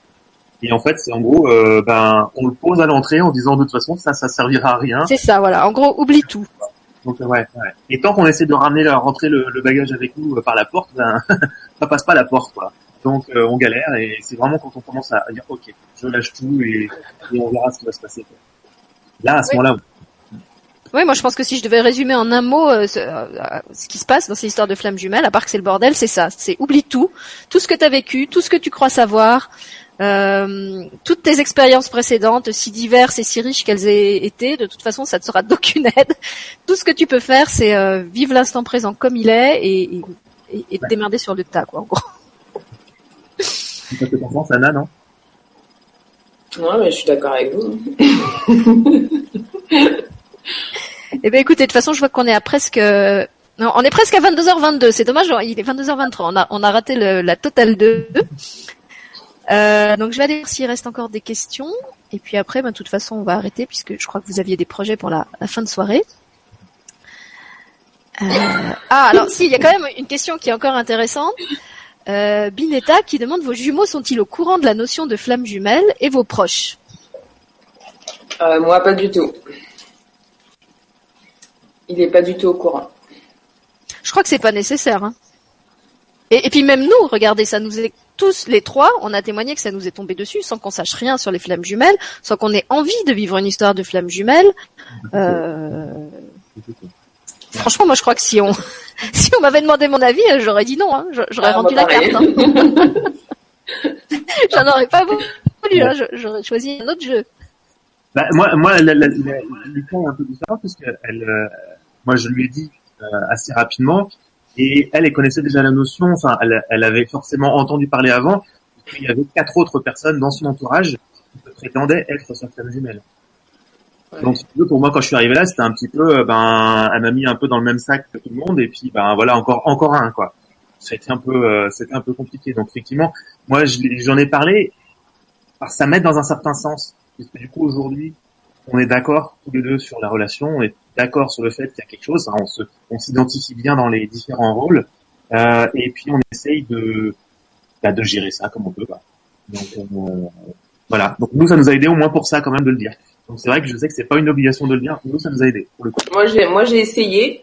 Et en fait, c'est en gros, euh, ben, on le pose à l'entrée en disant de toute façon, ça, ça servira à rien. C'est ça, voilà. En gros, oublie tout. Donc ouais, ouais. Et tant qu'on essaie de ramener, la, rentrer le, le, bagage avec nous euh, par la porte, ben, <laughs> ça passe pas la porte, quoi. Donc euh, on galère et c'est vraiment quand on commence à dire, ok, je lâche tout et, et on verra ce qui va se passer. Quoi. Là, à ce moment-là, oui, moi je pense que si je devais résumer en un mot euh, euh, ce, qui se passe dans ces histoires de flammes jumelles, à part que c'est le bordel, c'est ça. C'est oublie tout, tout ce que tu as vécu, tout ce que tu crois savoir, euh, toutes tes expériences précédentes, si diverses et si riches qu'elles aient été, de toute façon, ça ne sera d'aucune aide. Tout ce que tu peux faire, c'est euh, vivre l'instant présent comme il est et, et, et te démerder sur le tas, quoi, en gros. Ça te pense, Anna, non? Ouais, mais je suis d'accord avec vous. <laughs> <laughs> Eh ben écoutez, de toute façon, je vois qu'on est à presque non, on est presque à 22h22. C'est dommage, il est 22h23. On a on a raté la totale 2. Euh, donc je vais aller voir s'il reste encore des questions. Et puis après, ben, de toute façon, on va arrêter puisque je crois que vous aviez des projets pour la, fin de soirée. Euh, ah, alors si, il y a quand même une question qui est encore intéressante. Euh, Binetta qui demande vos jumeaux sont-ils au courant de la notion de flamme jumelle et vos proches? Euh, Moi, pas du tout. Il n'est pas du tout au courant. Je crois que c'est pas nécessaire. Hein. Et, puis même nous, regardez, ça nous est tous les trois, on a témoigné que ça nous est tombé dessus sans qu'on sache rien sur les flammes jumelles, sans qu'on ait envie de vivre une histoire de flammes jumelles. Euh... Franchement, moi, je crois que si on <laughs> si on m'avait demandé mon avis, j'aurais dit non. Hein. J'aurais ah, rendu la carte. Hein. <laughs> J'en aurais pas voulu. Hein. J'aurais choisi un autre jeu. Bah, moi, moi, la, la, est un peu différente parce que elle, euh, moi, je lui ai dit euh, assez rapidement et elle, elle connaissait déjà la notion. Enfin, elle, elle avait forcément entendu parler avant. Il y avait quatre autres personnes dans son entourage qui prétendaient être sa femme jumelle. Donc, pour moi, quand je suis arrivé là, c'était un petit peu, euh, ben, elle m'a mis un peu dans le même sac que tout le monde, et puis, ben, voilà, encore, encore un, quoi. C'était un peu, c'était un peu compliqué. Donc, effectivement, moi, j'en ai parlé, ça m'aide dans un certain sens parce que du coup aujourd'hui, on est d'accord tous les deux sur la relation, on est d'accord sur le fait qu'il y a quelque chose, on on s'identifie bien dans les différents rôles, euh, et puis on essaye de, bah, de gérer ça comme on peut. Donc euh, voilà. Donc nous, ça nous a aidé au moins pour ça quand même de le dire. Donc c'est vrai que je sais que c'est pas une obligation de le dire, nous ça nous a aidé pour le coup. Moi j'ai, moi j'ai essayé.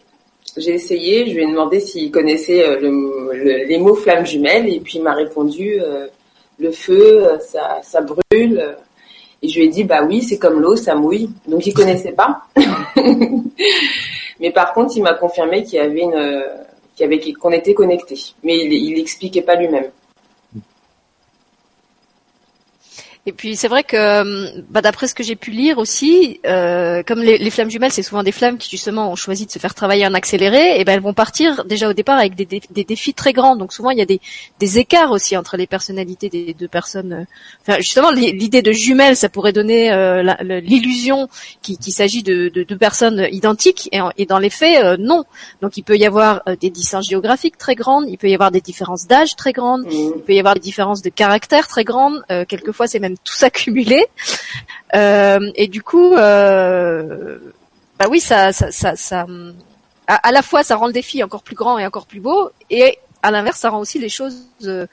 J'ai essayé, je lui ai demandé s'il connaissait euh, le, les mots flammes jumelles et puis il m'a répondu euh, le feu, ça, ça brûle. Et je lui ai dit, bah oui, c'est comme l'eau, ça mouille. Donc il connaissait pas. <laughs> Mais par contre, il m'a confirmé qu'il y avait une, qu'il y avait, qu'on était connectés. Mais il, il expliquait pas lui-même. Et puis c'est vrai que, euh, bah, d'après ce que j'ai pu lire aussi, euh, comme les, les, flammes jumelles, c'est souvent des flammes qui justement ont choisi de se faire travailler en accéléré, et ben elles vont partir déjà au départ avec des, des, défis très grands. Donc souvent il y a des, des, écarts aussi entre les personnalités des deux personnes. Euh, enfin, justement, l'idée de jumelles, ça pourrait donner euh, l'illusion qu'il s'agit de, de, deux personnes identiques, et, et dans les faits, euh, non. Donc il peut y avoir des distances géographiques très grandes, il peut y avoir des différences d'âge très grandes, mmh. il peut y avoir des différences de caractère très grandes. quelquefois, c'est même tout s'accumuler. Euh, et du coup, euh, bah oui, ça, ça, ça, ça à, la fois ça rend le défi encore plus grand et encore plus beau, et à l'inverse, ça rend aussi les choses euh,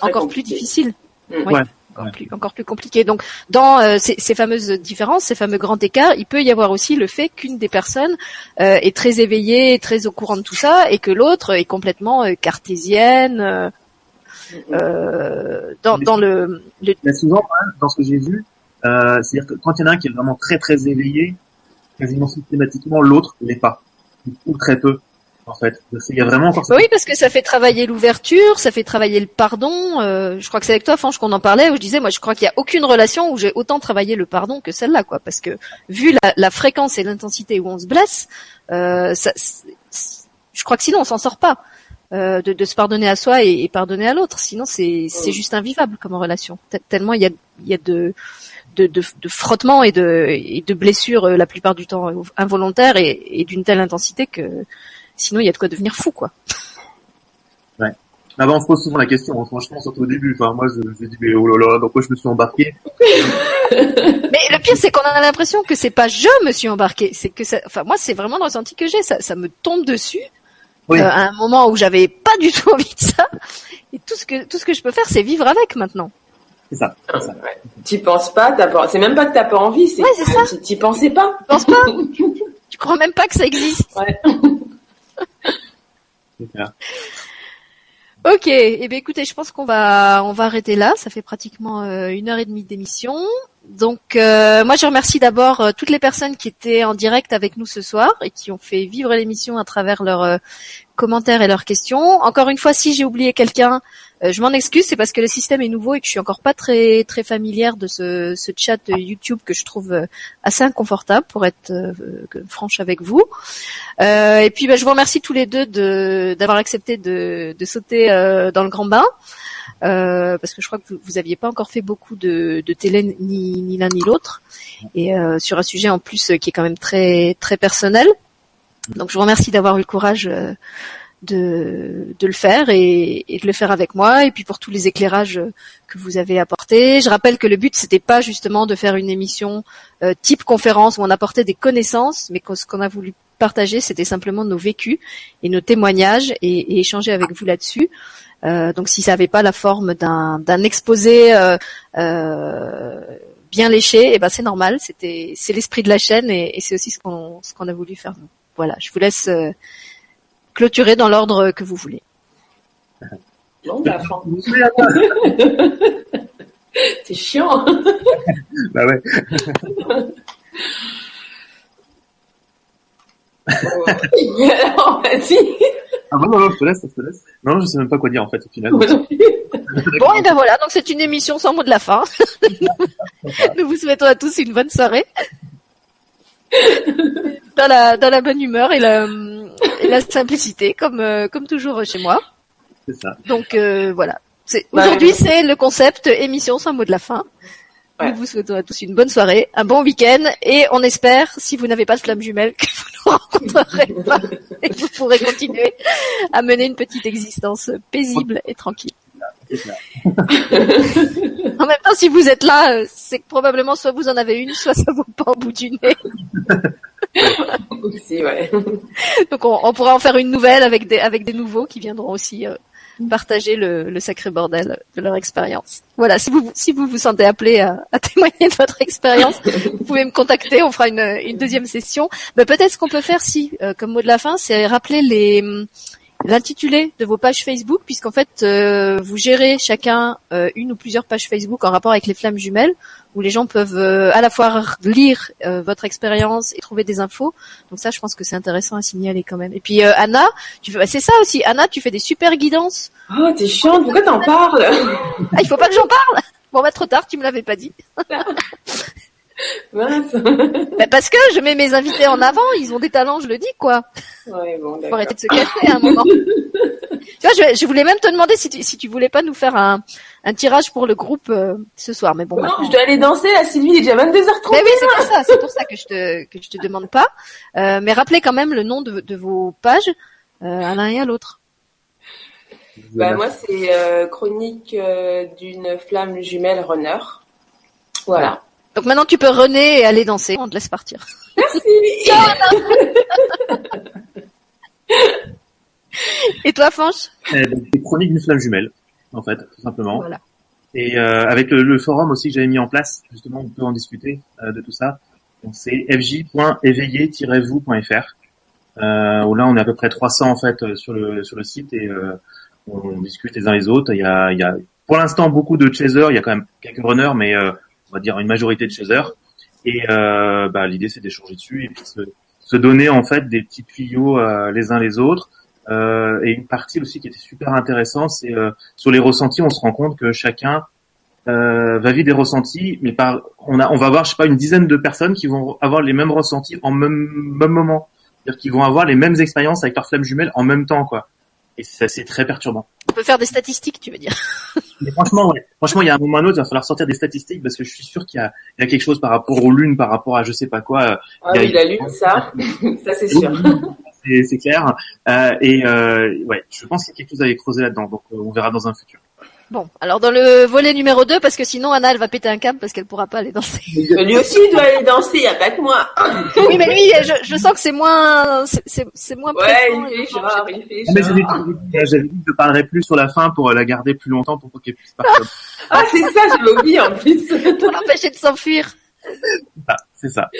encore plus difficiles. Mm. Ouais. Encore, plus, encore plus compliqué. Donc, dans euh, ces, ces, fameuses différences, ces fameux grands écarts, il peut y avoir aussi le fait qu'une des personnes euh, est très éveillée, très au courant de tout ça, et que l'autre est complètement cartésienne, euh, dans, dans le, le... Mais souvent, hein, dans ce que j'ai vu, euh, c'est-à-dire que quand il y en a un qui est vraiment très très éveillé, quasiment systématiquement l'autre l'est pas, ou très peu. En fait, il y a vraiment encore. Oui, parce que ça fait travailler l'ouverture, ça fait travailler le pardon. Euh, je crois que c'est avec toi, Franche, qu'on en parlait. Où je disais, moi, je crois qu'il y a aucune relation où j'ai autant travaillé le pardon que celle-là, quoi. Parce que vu la, la fréquence et l'intensité où on se blesse, euh, ça, je crois que sinon on s'en sort pas. Euh, de, de, se pardonner à soi et, et pardonner à l'autre. Sinon, c'est c'est juste invivable comme relation. Tellement il y a il y a de de, de, de frottements et de, et de blessures euh, la plupart du temps involontaires et, et d'une telle intensité que sinon il y a de quoi devenir fou quoi. <laughs> Ouais. Avant on se pose souvent la question, hein, franchement surtout au début. Enfin moi je me dis mais oh là là, pourquoi je me suis embarqué? <laughs> Mais le pire c'est qu'on a l'impression que c'est pas je me suis embarqué, c'est que ça, enfin moi c'est vraiment le ressenti que j'ai, ça, ça me tombe dessus oui. euh, à un moment où j'avais pas du tout <laughs> envie de ça. Et tout ce que tout ce que je peux faire c'est vivre avec maintenant. C'est ça. ça. Ouais. Tu penses pas, t'as pas, c'est même pas que t'as pas envie, c'est ouais, c'est ça. Tu, pensais pas. Tu penses pas. <laughs> tu crois même pas que ça existe. Ouais. Ok, eh bien écoutez, je pense qu'on va on va arrêter là. Ça fait pratiquement euh, une heure et demie d'émission. Donc euh, moi je remercie d'abord euh, toutes les personnes qui étaient en direct avec nous ce soir et qui ont fait vivre l'émission à travers leurs euh, commentaires et leurs questions. Encore une fois, si j'ai oublié quelqu'un, je m'en excuse, c'est parce que le système est nouveau et que je suis encore pas très très familière de ce, chat YouTube que je trouve assez inconfortable pour être franche avec vous. et puis bah, je vous remercie tous les deux de d'avoir accepté de sauter dans le grand bain. Euh, parce que je crois que vous, vous aviez pas encore fait beaucoup de, de télé ni, ni l'un ni l'autre et euh, sur un sujet en plus qui est quand même très très personnel. Donc je vous remercie d'avoir eu le courage euh, de, de le faire et, et, de le faire avec moi et puis pour tous les éclairages que vous avez apportés. Je rappelle que le but c'était pas justement de faire une émission euh, type conférence où on apportait des connaissances, mais ce qu'on a voulu partager c'était simplement nos vécus et nos témoignages et, et échanger avec vous là-dessus. Euh, donc si ça n'avait pas la forme d'un, d'un exposé euh, euh, bien léché, et eh ben c'est normal. C'était c'est l'esprit de la chaîne et, et c'est aussi ce qu'on ce qu'on a voulu faire. Voilà, je vous laisse euh, clôturer dans l'ordre que vous voulez. Non, bah, <laughs> c'est chiant. bah ouais. <laughs> Alors, vas-y. Ah non, non, je te laisse, je te laisse. Non, je sais même pas quoi dire en fait au final. <laughs> bon, et ben voilà, donc c'est une émission sans mot de la fin. <laughs> <laughs> Nous vous souhaitons à tous une bonne soirée. dans la dans la bonne humeur et la, et la simplicité comme euh, comme toujours chez moi. C'est ça. Donc euh, voilà. C'est aujourd'hui c'est le concept émission sans mot de la fin. Nous vous souhaitons à tous une bonne soirée, un bon week-end et on espère, si vous n'avez pas de flamme jumelle, <laughs> que vous ne rencontrerez pas et que vous pourrez continuer à mener une petite existence paisible et tranquille. en même temps, si vous êtes là, c'est que probablement soit vous en avez une, soit ça vous pas au bout du nez. aussi, ouais. Donc on, on, pourra en faire une nouvelle avec des avec des nouveaux qui viendront aussi euh, <laughs> partager le, le, sacré bordel de leur expérience. Voilà, si vous si vous vous sentez appelé à, à <laughs> témoigner de votre expérience, vous pouvez me contacter, on fera une, une deuxième session. Mais peut-être ce qu'on peut faire, si euh, comme mot de la fin, c'est rappeler les l'intitulé de vos pages Facebook, puisqu'en fait, euh, vous gérez chacun euh, une ou plusieurs pages Facebook en rapport avec les flammes jumelles, où les gens peuvent euh, à la fois lire euh, votre expérience et trouver des infos. Donc ça, je pense que c'est intéressant à signaler quand même. Et puis euh, Anna, tu fais, bah, c'est ça aussi. Anna, tu fais des super guidances. Oh, t'es chiante. Pourquoi t'en parles? Ah, il faut pas que j'en parle. Bon, bah trop tard, tu me l'avais pas dit. <laughs> <laughs> bah, parce que je mets mes invités en avant, ils ont des talents, je le dis quoi. Ouais, bon, Faut arrêter de se cacher à un moment. <laughs> tu vois, je, je, voulais même te demander si tu, si tu voulais pas nous faire un, un tirage pour le groupe euh, ce soir, mais bon. Non, je dois aller danser là, Sylvie, il est déjà 22h30. Mais oui, c'est pour ça, c'est pour ça que je te que je te demande pas. Euh, mais rappelez quand même le nom de, de vos pages euh, à l'un et à l'autre. Bah moi c'est euh, chronique euh, d'une flamme jumelle runner. Voilà. Donc maintenant tu peux renaître et aller danser, on te laisse partir. Merci. et toi, Fanche euh, C'est chronique d'une flamme jumelle, en fait, tout simplement. Voilà. Et euh, avec le, le, forum aussi que j'avais mis en place, justement, on peut en discuter euh, de tout ça. Donc c'est fj.éveillé-vous.fr. Euh, où là on est à peu près 300 en fait sur le sur le site et euh, on discute les uns les autres. Il y a, il y a pour l'instant beaucoup de chasers. Il y a quand même quelques runners, mais euh, on va dire une majorité de chasers. Et euh, bah, l'idée c'est d'échanger dessus et puis se, se, donner en fait des petits tuyaux euh, les uns les autres. Euh, et une partie aussi qui était super intéressante, c'est sur les ressentis, on se rend compte que chacun euh, va vivre des ressentis, mais par on a on va avoir je sais pas une dizaine de personnes qui vont avoir les mêmes ressentis en même, même moment, c'est-à-dire qu'ils vont avoir les mêmes expériences avec leur flamme jumelle en même temps quoi. Et ça c'est très perturbant. On peut faire des statistiques, tu veux dire Mais franchement, ouais. franchement, il y a un moment ou un autre, il va falloir sortir des statistiques parce que je suis sûr qu'il y a, il y a quelque chose par rapport aux lunes, par rapport à je sais pas quoi. Ah oui, la lune, ça, <laughs> ça c'est sûr. C'est clair. Euh, et euh, ouais, je pense qu'il y a quelque chose à aller creuser là-dedans. Donc euh, on verra dans un futur. Bon, alors dans le volet numéro 2, parce que sinon Anna elle va péter un câble parce qu'elle pourra pas aller danser. <laughs> lui aussi il doit aller danser, il y a pas que moi. <laughs> oui, mais lui, je, je sens que c'est moins, c'est, c'est moins. Ouais, il fait genre, il fait genre. Mais j'avais dit, j'avais dit que je parlerai plus sur la fin pour la garder plus longtemps pour qu'elle puisse partir. ah, c'est ça, je oublié en plus. <laughs> pour l'empêcher de s'enfuir. Ah, c'est ça.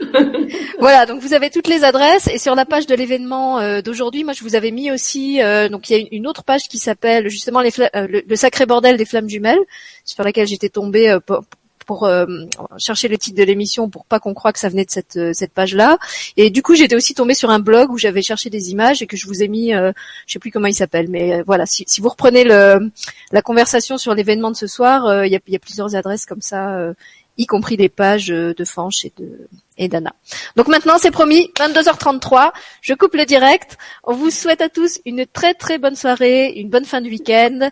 <laughs> voilà, donc vous avez toutes les adresses et sur la page de l'événement euh, d'aujourd'hui, moi je vous avais mis aussi, euh, donc il y a une autre page qui s'appelle justement euh, le, sacré bordel des flammes jumelles, sur laquelle j'étais tombée pour, pour chercher le titre de l'émission pour pas qu'on croie que ça venait de cette cette page là. Et du coup j'étais aussi tombée sur un blog où j'avais cherché des images et que je vous ai mis, je sais plus comment il s'appelle, mais voilà, si, si, vous reprenez le la conversation sur l'événement de ce soir, il y a, y, a, plusieurs adresses comme ça y compris les pages de Fanch et de et d'Anna. Donc maintenant, c'est promis, 22h33, je coupe le direct. On vous souhaite à tous une très très bonne soirée, une bonne fin de week-end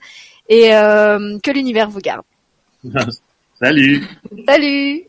et euh, que l'univers vous garde. <laughs> Salut. Salut.